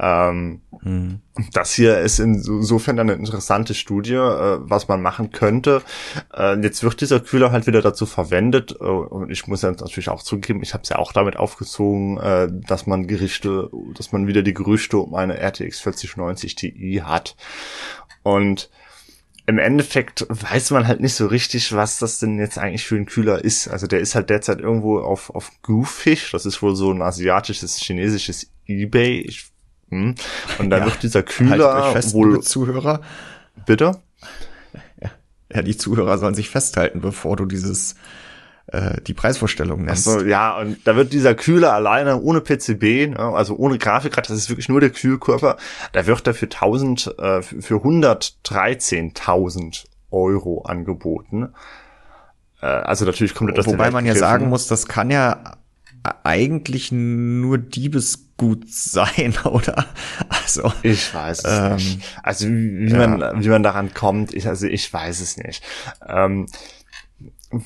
Ähm, mhm. Das hier ist insofern eine interessante Studie, äh, was man machen könnte. Äh, jetzt wird dieser Kühler halt wieder dazu verwendet äh, und ich muss ja natürlich auch zugeben, ich habe es ja auch damit aufgezogen, äh, dass man Gerichte, dass man wieder die Gerüchte um eine RTX 4090 Ti hat. Und im Endeffekt weiß man halt nicht so richtig, was das denn jetzt eigentlich für ein Kühler ist. Also der ist halt derzeit irgendwo auf, auf Goofish. Das ist wohl so ein asiatisches, chinesisches Ebay. Ich, hm. Und da ja, wird dieser Kühler fest, wohl. Zuhörer. Bitte? Ja, die Zuhörer sollen sich festhalten, bevor du dieses äh, die Preisvorstellung nennst. Ach so, ja, und da wird dieser Kühler alleine ohne PCB, ne, also ohne Grafikkarte, das ist wirklich nur der Kühlkörper, da wird er für 1000, äh, für 113.000 Euro angeboten. Äh, also natürlich kommt das Wobei man ja sagen muss, das kann ja eigentlich nur Diebesgut sein, oder? Also ich weiß es ähm, nicht. Also wie, ja. man wie man daran kommt, ich also ich weiß es nicht. Ähm,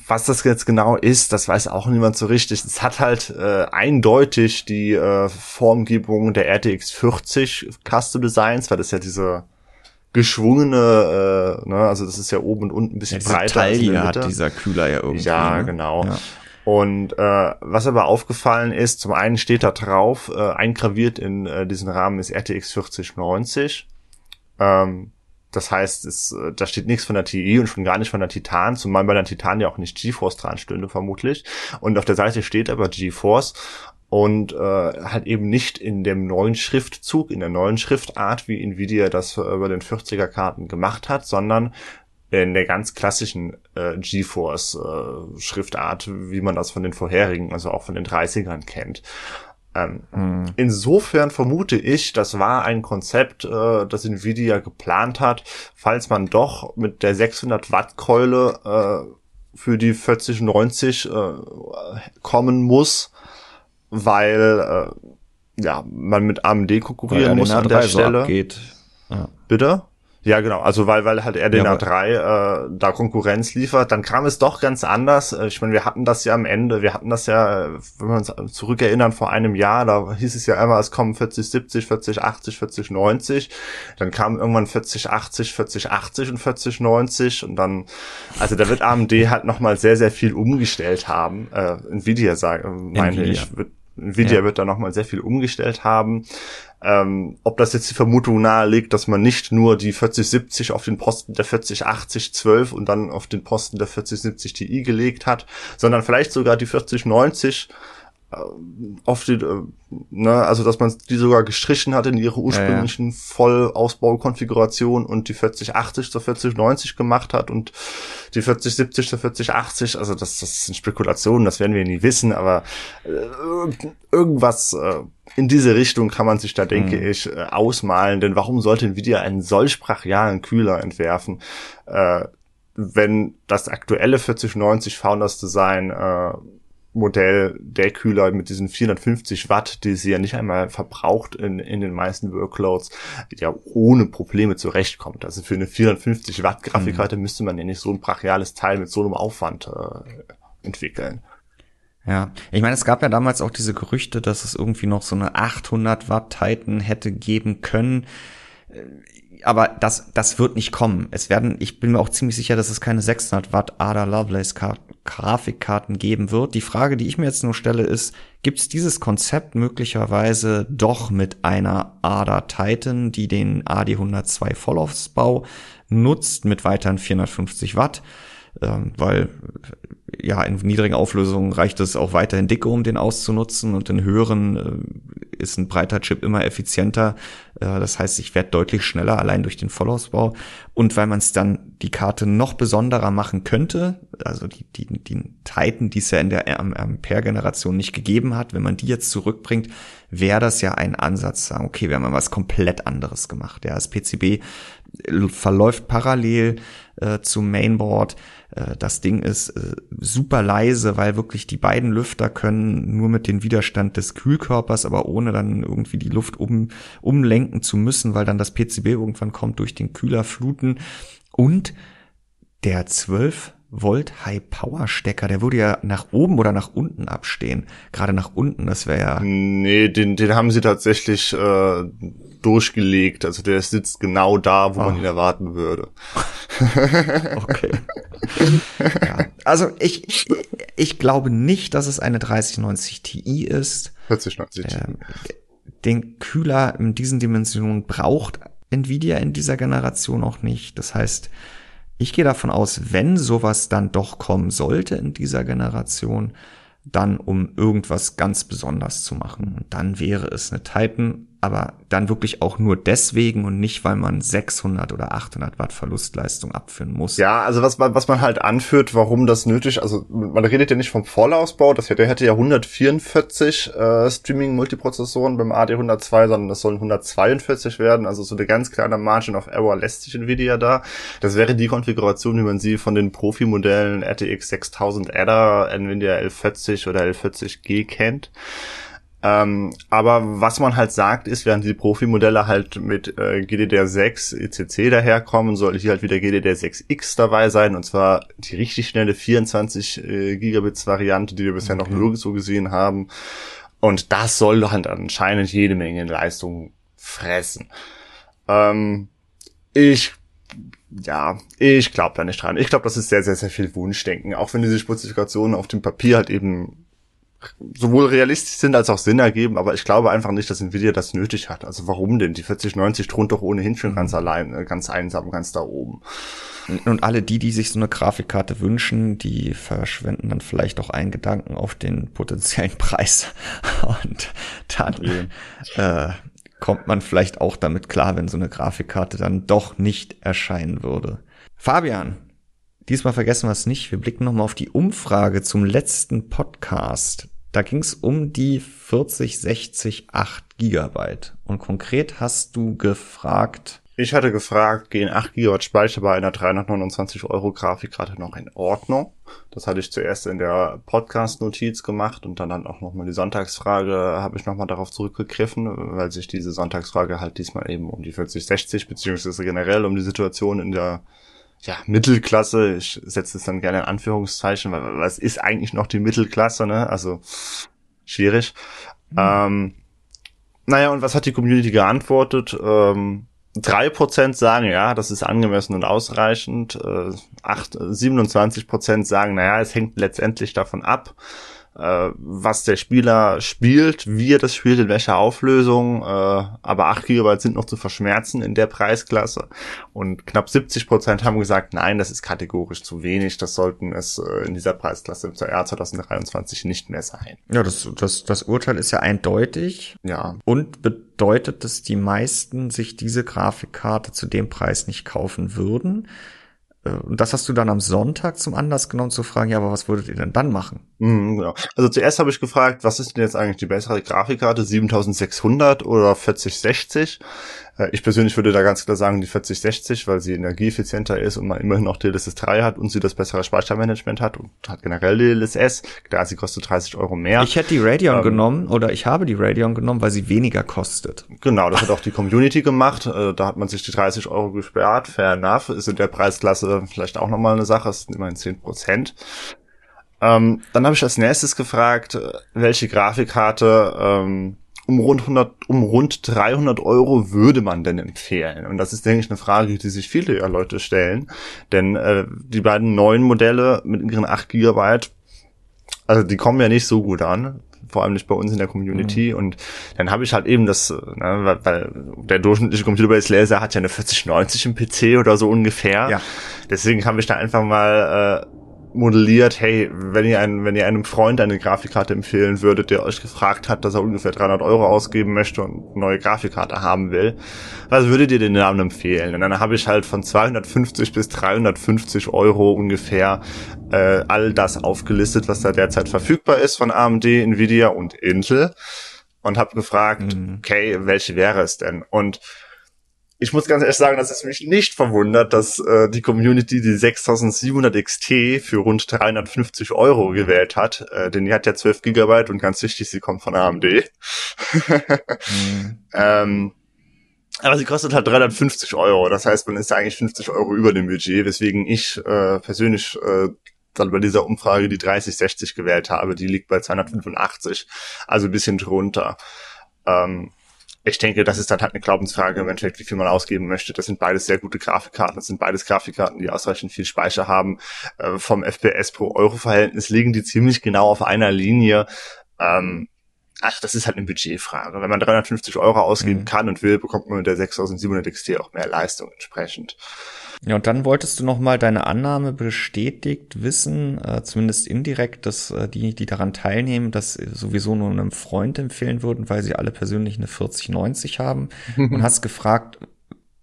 was das jetzt genau ist, das weiß auch niemand so richtig. Es hat halt äh, eindeutig die äh, Formgebung der RTX 40 Custom Designs, weil das ja diese geschwungene, äh, ne, also das ist ja oben und unten ein bisschen ja, breiter. Taille hat dieser Kühler ja irgendwie. Ja, ne? genau. Ja. Und äh, was aber aufgefallen ist, zum einen steht da drauf, äh, eingraviert in äh, diesen Rahmen ist RTX 4090. Ähm, das heißt, es, äh, da steht nichts von der TI und schon gar nicht von der Titan, zumal bei der Titan ja auch nicht GeForce dran stünde, vermutlich. Und auf der Seite steht aber GeForce und äh, halt eben nicht in dem neuen Schriftzug, in der neuen Schriftart, wie Nvidia das über den 40er Karten gemacht hat, sondern in der ganz klassischen äh, GeForce äh, wie man das von den vorherigen, also auch von den 30ern kennt. Ähm, mhm. Insofern vermute ich, das war ein Konzept, äh, das Nvidia geplant hat, falls man doch mit der 600 Watt Keule äh, für die 4090 äh, kommen muss, weil äh, ja man mit AMD konkurrieren muss an der Stelle. So ja. Bitte? Ja, genau. Also weil, weil halt RDNA ja, 3 äh, da Konkurrenz liefert, dann kam es doch ganz anders. Äh, ich meine, wir hatten das ja am Ende, wir hatten das ja, wenn wir uns zurückerinnern, vor einem Jahr, da hieß es ja immer, es kommen 40, 70, 40, 80, 40, 90. Dann kam irgendwann 40, 80, 40, 80 und 40, 90 und dann, also da wird AMD halt nochmal sehr, sehr viel umgestellt haben. Äh, Nvidia, sage, meine Nvidia. ich, wird Nvidia ja. wird da nochmal sehr viel umgestellt haben. Ähm, ob das jetzt die Vermutung nahelegt, dass man nicht nur die 4070 auf den Posten der 4080 12 und dann auf den Posten der 4070 Ti gelegt hat, sondern vielleicht sogar die 4090 äh, auf die, äh, ne, also dass man die sogar gestrichen hat in ihre ursprünglichen ja, ja. Vollausbaukonfiguration und die 4080 zur 4090 gemacht hat und die 4070 zur 4080, also das, das sind Spekulationen, das werden wir nie wissen, aber äh, irgendwas äh, in diese Richtung kann man sich da, denke mhm. ich, äh, ausmalen, denn warum sollte Nvidia einen solch brachialen Kühler entwerfen, äh, wenn das aktuelle 4090 Founders Design äh, Modell der Kühler mit diesen 450 Watt, die sie ja nicht einmal verbraucht in, in den meisten Workloads, ja ohne Probleme zurechtkommt. Also für eine 450 Watt Grafikkarte mhm. müsste man ja nicht so ein brachiales Teil mit so einem Aufwand äh, entwickeln. Ja, ich meine, es gab ja damals auch diese Gerüchte, dass es irgendwie noch so eine 800 Watt Titan hätte geben können aber das, das wird nicht kommen. Es werden, ich bin mir auch ziemlich sicher, dass es keine 600 Watt Ada Lovelace Grafikkarten geben wird. Die Frage, die ich mir jetzt nur stelle, ist, gibt es dieses Konzept möglicherweise doch mit einer Ada Titan, die den AD102 Vollaufsbau nutzt mit weiteren 450 Watt? Ähm, weil ja, in niedrigen Auflösungen reicht es auch weiterhin dicke, um den auszunutzen und in höheren äh, ist ein breiter Chip immer effizienter. Äh, das heißt, ich werde deutlich schneller allein durch den Vollausbau. Und weil man es dann die Karte noch besonderer machen könnte, also die, die, die Titan, die es ja in der Ampere-Generation nicht gegeben hat, wenn man die jetzt zurückbringt, wäre das ja ein Ansatz, sagen, okay, wir haben mal was komplett anderes gemacht. Ja, das PCB verläuft parallel äh, zum Mainboard. Äh, das Ding ist äh, super leise, weil wirklich die beiden Lüfter können nur mit dem Widerstand des Kühlkörpers, aber ohne dann irgendwie die Luft um, umlenken zu müssen, weil dann das PCB irgendwann kommt durch den Kühler fluten. Und der 12 Volt High Power Stecker, der würde ja nach oben oder nach unten abstehen. Gerade nach unten, das wäre ja. Nee, den, den haben sie tatsächlich äh, durchgelegt. Also der sitzt genau da, wo oh. man ihn erwarten würde. okay. ja. Also ich, ich, ich glaube nicht, dass es eine 3090 Ti ist. 4090 Ti. Ähm, den Kühler in diesen Dimensionen braucht Nvidia in dieser Generation auch nicht. Das heißt, ich gehe davon aus, wenn sowas dann doch kommen sollte in dieser Generation, dann um irgendwas ganz besonders zu machen. Und dann wäre es eine Titan aber dann wirklich auch nur deswegen und nicht, weil man 600 oder 800 Watt Verlustleistung abführen muss. Ja, also was man, was man halt anführt, warum das nötig, also man redet ja nicht vom Vollausbau, das hätte, hätte ja 144 äh, Streaming-Multiprozessoren beim AD102, sondern das sollen 142 werden, also so eine ganz kleine Margin of Error lässt sich Nvidia da. Das wäre die Konfiguration, wie man sie von den Profi-Modellen RTX 6000 Adder, Nvidia L40 oder L40G kennt. Ähm, aber was man halt sagt, ist, während die Profi-Modelle halt mit äh, GDDR6 ECC daherkommen, soll hier halt wieder GDDR6X dabei sein, und zwar die richtig schnelle 24 äh, Gigabits Variante, die wir bisher okay. noch nirgendwo gesehen haben. Und das soll halt anscheinend jede Menge Leistung fressen. Ähm, ich ja, ich glaube da nicht dran. Ich glaube, das ist sehr, sehr, sehr viel Wunschdenken. Auch wenn diese Spezifikationen auf dem Papier halt eben sowohl realistisch sind als auch Sinn ergeben, aber ich glaube einfach nicht, dass Nvidia das nötig hat. Also warum denn? Die 4090 thront doch ohnehin schon ganz allein, äh, ganz einsam, ganz da oben. Und alle die, die sich so eine Grafikkarte wünschen, die verschwenden dann vielleicht auch einen Gedanken auf den potenziellen Preis. Und dann äh, kommt man vielleicht auch damit klar, wenn so eine Grafikkarte dann doch nicht erscheinen würde. Fabian, diesmal vergessen wir es nicht. Wir blicken nochmal auf die Umfrage zum letzten Podcast. Da ging es um die 4060 8 Gigabyte. Und konkret hast du gefragt. Ich hatte gefragt, gehen 8 Gigabyte Speicher bei einer 329 Euro Grafikkarte noch in Ordnung? Das hatte ich zuerst in der Podcast-Notiz gemacht und dann, dann auch nochmal die Sonntagsfrage habe ich nochmal darauf zurückgegriffen, weil sich diese Sonntagsfrage halt diesmal eben um die 4060 beziehungsweise generell um die Situation in der ja, Mittelklasse, ich setze es dann gerne in Anführungszeichen, weil was ist eigentlich noch die Mittelklasse, ne? Also schwierig. Mhm. Ähm, naja, und was hat die Community geantwortet? Ähm, 3% sagen, ja, das ist angemessen und ausreichend. Äh, 8, 27% sagen, naja, es hängt letztendlich davon ab, äh, was der Spieler spielt, wie er das spielt, in welcher Auflösung. Äh, aber 8 GB sind noch zu verschmerzen in der Preisklasse. Und knapp 70 Prozent haben gesagt, nein, das ist kategorisch zu wenig. Das sollten es äh, in dieser Preisklasse im Jahr 2023 nicht mehr sein. Ja, das, das, das Urteil ist ja eindeutig. Ja. Und bedeutet, dass die meisten sich diese Grafikkarte zu dem Preis nicht kaufen würden. Äh, und das hast du dann am Sonntag zum Anlass genommen zu fragen, ja, aber was würdet ihr denn dann machen? Mhm, genau. Also zuerst habe ich gefragt, was ist denn jetzt eigentlich die bessere Grafikkarte, 7600 oder 4060? Äh, ich persönlich würde da ganz klar sagen, die 4060, weil sie energieeffizienter ist und man immerhin noch DLSS 3 hat und sie das bessere Speichermanagement hat und hat generell DLSS. Klar, sie kostet 30 Euro mehr. Ich hätte die Radeon ähm, genommen oder ich habe die Radeon genommen, weil sie weniger kostet. Genau, das hat auch die Community gemacht. Äh, da hat man sich die 30 Euro gesperrt. Fair enough. Ist in der Preisklasse vielleicht auch nochmal eine Sache. Es sind immerhin 10 Prozent. Ähm, dann habe ich als nächstes gefragt, äh, welche Grafikkarte ähm, um rund 100, um rund 300 Euro würde man denn empfehlen? Und das ist, denke ich, eine Frage, die sich viele Leute stellen. Denn äh, die beiden neuen Modelle mit ihren 8 Gigabyte, also die kommen ja nicht so gut an vor allem nicht bei uns in der Community. Mhm. Und dann habe ich halt eben das, ne, weil, weil der durchschnittliche Computer-Based Laser hat ja eine 4090 im PC oder so ungefähr. Ja. Deswegen habe ich da einfach mal äh, modelliert, hey, wenn ihr, einen, wenn ihr einem Freund eine Grafikkarte empfehlen würdet, der euch gefragt hat, dass er ungefähr 300 Euro ausgeben möchte und eine neue Grafikkarte haben will, was würdet ihr den Namen empfehlen? Und dann habe ich halt von 250 bis 350 Euro ungefähr äh, all das aufgelistet, was da derzeit verfügbar ist von AMD, Nvidia und Intel und habe gefragt, mhm. okay, welche wäre es denn? Und ich muss ganz ehrlich sagen, dass es mich nicht verwundert, dass äh, die Community die 6700 XT für rund 350 Euro gewählt hat. Äh, denn die hat ja 12 Gigabyte und ganz wichtig, sie kommt von AMD. mhm. ähm, aber sie kostet halt 350 Euro. Das heißt, man ist ja eigentlich 50 Euro über dem Budget, weswegen ich äh, persönlich äh, dann bei dieser Umfrage die 3060 gewählt habe. Die liegt bei 285, also ein bisschen drunter. Ähm, ich denke, das ist dann halt eine Glaubensfrage im Endeffekt, wie viel man ausgeben möchte. Das sind beides sehr gute Grafikkarten. Das sind beides Grafikkarten, die ausreichend viel Speicher haben. Äh, vom FPS pro Euro Verhältnis liegen die ziemlich genau auf einer Linie. Ähm, ach, das ist halt eine Budgetfrage. Wenn man 350 Euro ausgeben mhm. kann und will, bekommt man mit der 6700 XT auch mehr Leistung entsprechend. Ja, und dann wolltest du noch mal deine Annahme bestätigt wissen, äh, zumindest indirekt, dass äh, die, die daran teilnehmen, das sowieso nur einem Freund empfehlen würden, weil sie alle persönlich eine 4090 haben und hast gefragt,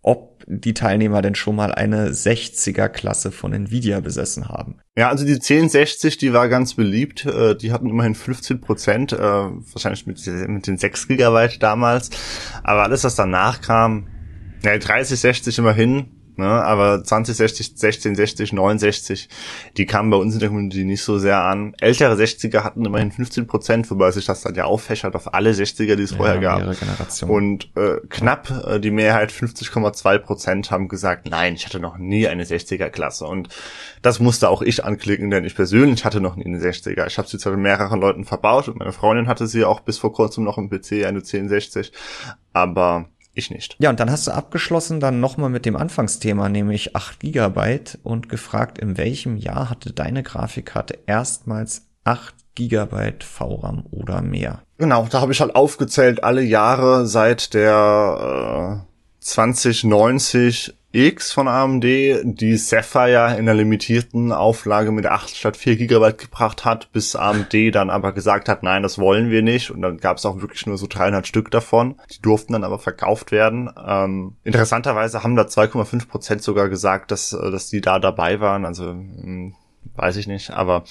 ob die Teilnehmer denn schon mal eine 60er Klasse von Nvidia besessen haben. Ja, also die 1060, die war ganz beliebt. Äh, die hatten immerhin 15 Prozent, äh, wahrscheinlich mit, mit den 6 Gigabyte damals. Aber alles, was danach kam, ja, 3060 immerhin, Ne, aber 2060, 1660, 69, die kamen bei uns in der Community nicht so sehr an. Ältere 60er hatten immerhin 15 Prozent, wobei sich das dann ja auffächert auf alle 60er, die es ja, vorher gab. Und äh, knapp äh, die Mehrheit, 50,2 Prozent, haben gesagt, nein, ich hatte noch nie eine 60er-Klasse. Und das musste auch ich anklicken, denn ich persönlich hatte noch nie eine 60er. Ich habe sie zwar mit mehreren Leuten verbaut und meine Freundin hatte sie auch bis vor kurzem noch im PC, eine 1060, aber ich nicht. Ja, und dann hast du abgeschlossen dann nochmal mit dem Anfangsthema, nämlich 8 Gigabyte und gefragt, in welchem Jahr hatte deine Grafikkarte erstmals 8 Gigabyte VRAM oder mehr? Genau, da habe ich halt aufgezählt alle Jahre seit der äh, 2090 X von AMD, die Sapphire in der limitierten Auflage mit 8 statt 4 GB gebracht hat, bis AMD dann aber gesagt hat, nein, das wollen wir nicht. Und dann gab es auch wirklich nur so 300 Stück davon. Die durften dann aber verkauft werden. Ähm, interessanterweise haben da 2,5 Prozent sogar gesagt, dass, äh, dass die da dabei waren. Also hm, weiß ich nicht, aber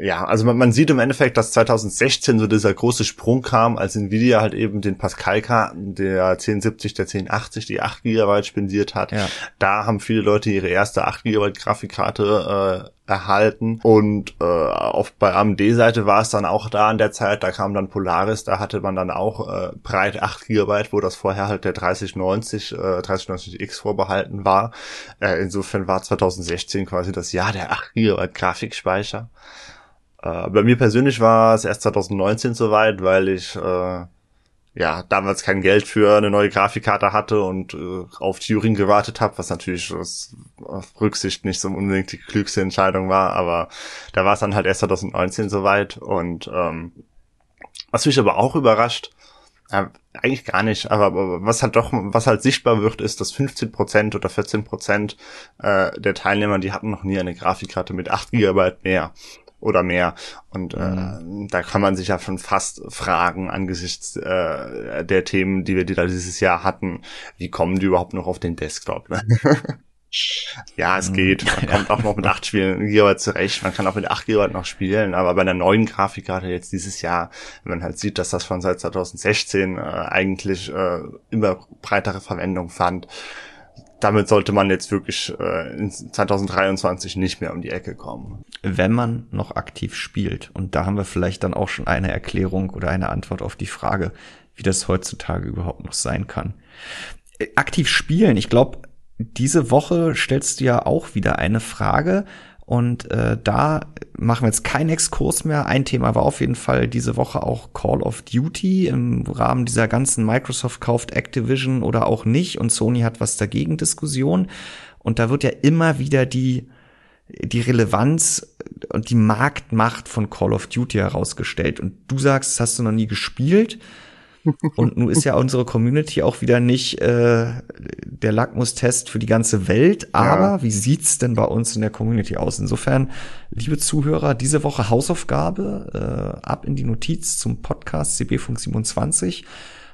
ja, also man, man sieht im Endeffekt, dass 2016 so dieser große Sprung kam, als Nvidia halt eben den Pascal-Karten der 1070, der 1080, die 8 GB spendiert hat. Ja. Da haben viele Leute ihre erste 8 GB Grafikkarte äh, erhalten und äh, auf bei AMD-Seite war es dann auch da in der Zeit, da kam dann Polaris, da hatte man dann auch äh, breit 8 GB, wo das vorher halt der 3090, äh, 3090X vorbehalten war. Äh, insofern war 2016 quasi das Jahr der 8 GB Grafikspeicher. Äh, bei mir persönlich war es erst 2019 soweit, weil ich äh, ja damals kein Geld für eine neue Grafikkarte hatte und äh, auf Turing gewartet habe, was natürlich aus, aus Rücksicht nicht so unbedingt die klügste Entscheidung war, aber da war es dann halt erst 2019 soweit und ähm, was mich aber auch überrascht, ja, eigentlich gar nicht, aber, aber was halt doch, was halt sichtbar wird, ist, dass 15% oder 14% äh, der Teilnehmer, die hatten noch nie eine Grafikkarte mit 8 GB mehr oder mehr. Und äh, mhm. da kann man sich ja schon fast fragen angesichts äh, der Themen, die wir die da dieses Jahr hatten, wie kommen die überhaupt noch auf den Desktop? Ne? ja, es mhm. geht. Man kommt auch noch mit 8 Spielen Gigabyte zurecht. Man kann auch mit 8 Gigabyte noch spielen. Aber bei einer neuen Grafikkarte jetzt dieses Jahr, wenn man halt sieht, dass das von seit 2016 äh, eigentlich äh, immer breitere Verwendung fand, damit sollte man jetzt wirklich äh, in 2023 nicht mehr um die Ecke kommen. Wenn man noch aktiv spielt. Und da haben wir vielleicht dann auch schon eine Erklärung oder eine Antwort auf die Frage, wie das heutzutage überhaupt noch sein kann. Äh, aktiv spielen, ich glaube, diese Woche stellst du ja auch wieder eine Frage, und äh, da machen wir jetzt keinen Exkurs mehr. Ein Thema war auf jeden Fall diese Woche auch Call of Duty im Rahmen dieser ganzen Microsoft kauft Activision oder auch nicht und Sony hat was dagegen Diskussion. Und da wird ja immer wieder die die Relevanz und die Marktmacht von Call of Duty herausgestellt. Und du sagst, das hast du noch nie gespielt. Und nun ist ja unsere Community auch wieder nicht äh, der Lackmustest für die ganze Welt. Aber ja. wie sieht's denn bei uns in der Community aus? Insofern, liebe Zuhörer, diese Woche Hausaufgabe äh, ab in die Notiz zum Podcast CB Funk 27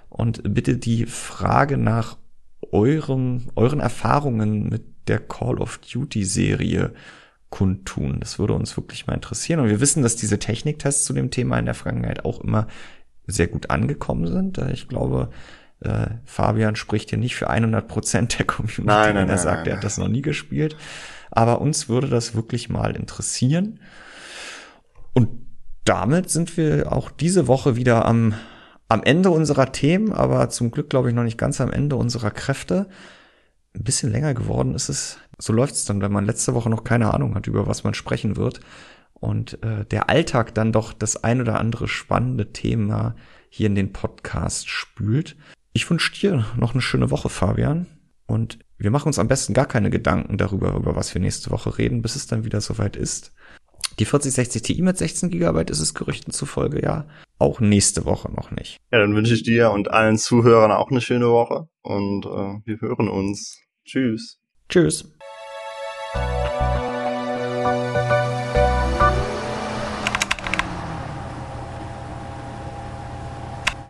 und bitte die Frage nach euren, euren Erfahrungen mit der Call of Duty Serie kundtun. Das würde uns wirklich mal interessieren. Und wir wissen, dass diese Techniktests zu dem Thema in der Vergangenheit auch immer sehr gut angekommen sind. Äh, ich glaube, äh, Fabian spricht hier nicht für 100 Prozent der Community, nein, nein, wenn er sagt, nein, er hat das noch nie gespielt. Aber uns würde das wirklich mal interessieren. Und damit sind wir auch diese Woche wieder am, am Ende unserer Themen, aber zum Glück glaube ich noch nicht ganz am Ende unserer Kräfte. Ein bisschen länger geworden ist es so läuft es dann, wenn man letzte Woche noch keine Ahnung hat, über was man sprechen wird. Und äh, der Alltag dann doch das ein oder andere spannende Thema hier in den Podcast spült. Ich wünsche dir noch eine schöne Woche, Fabian. Und wir machen uns am besten gar keine Gedanken darüber, über was wir nächste Woche reden, bis es dann wieder soweit ist. Die 4060 Ti mit 16 GB ist es Gerüchten zufolge ja auch nächste Woche noch nicht. Ja, dann wünsche ich dir und allen Zuhörern auch eine schöne Woche und äh, wir hören uns. Tschüss. Tschüss.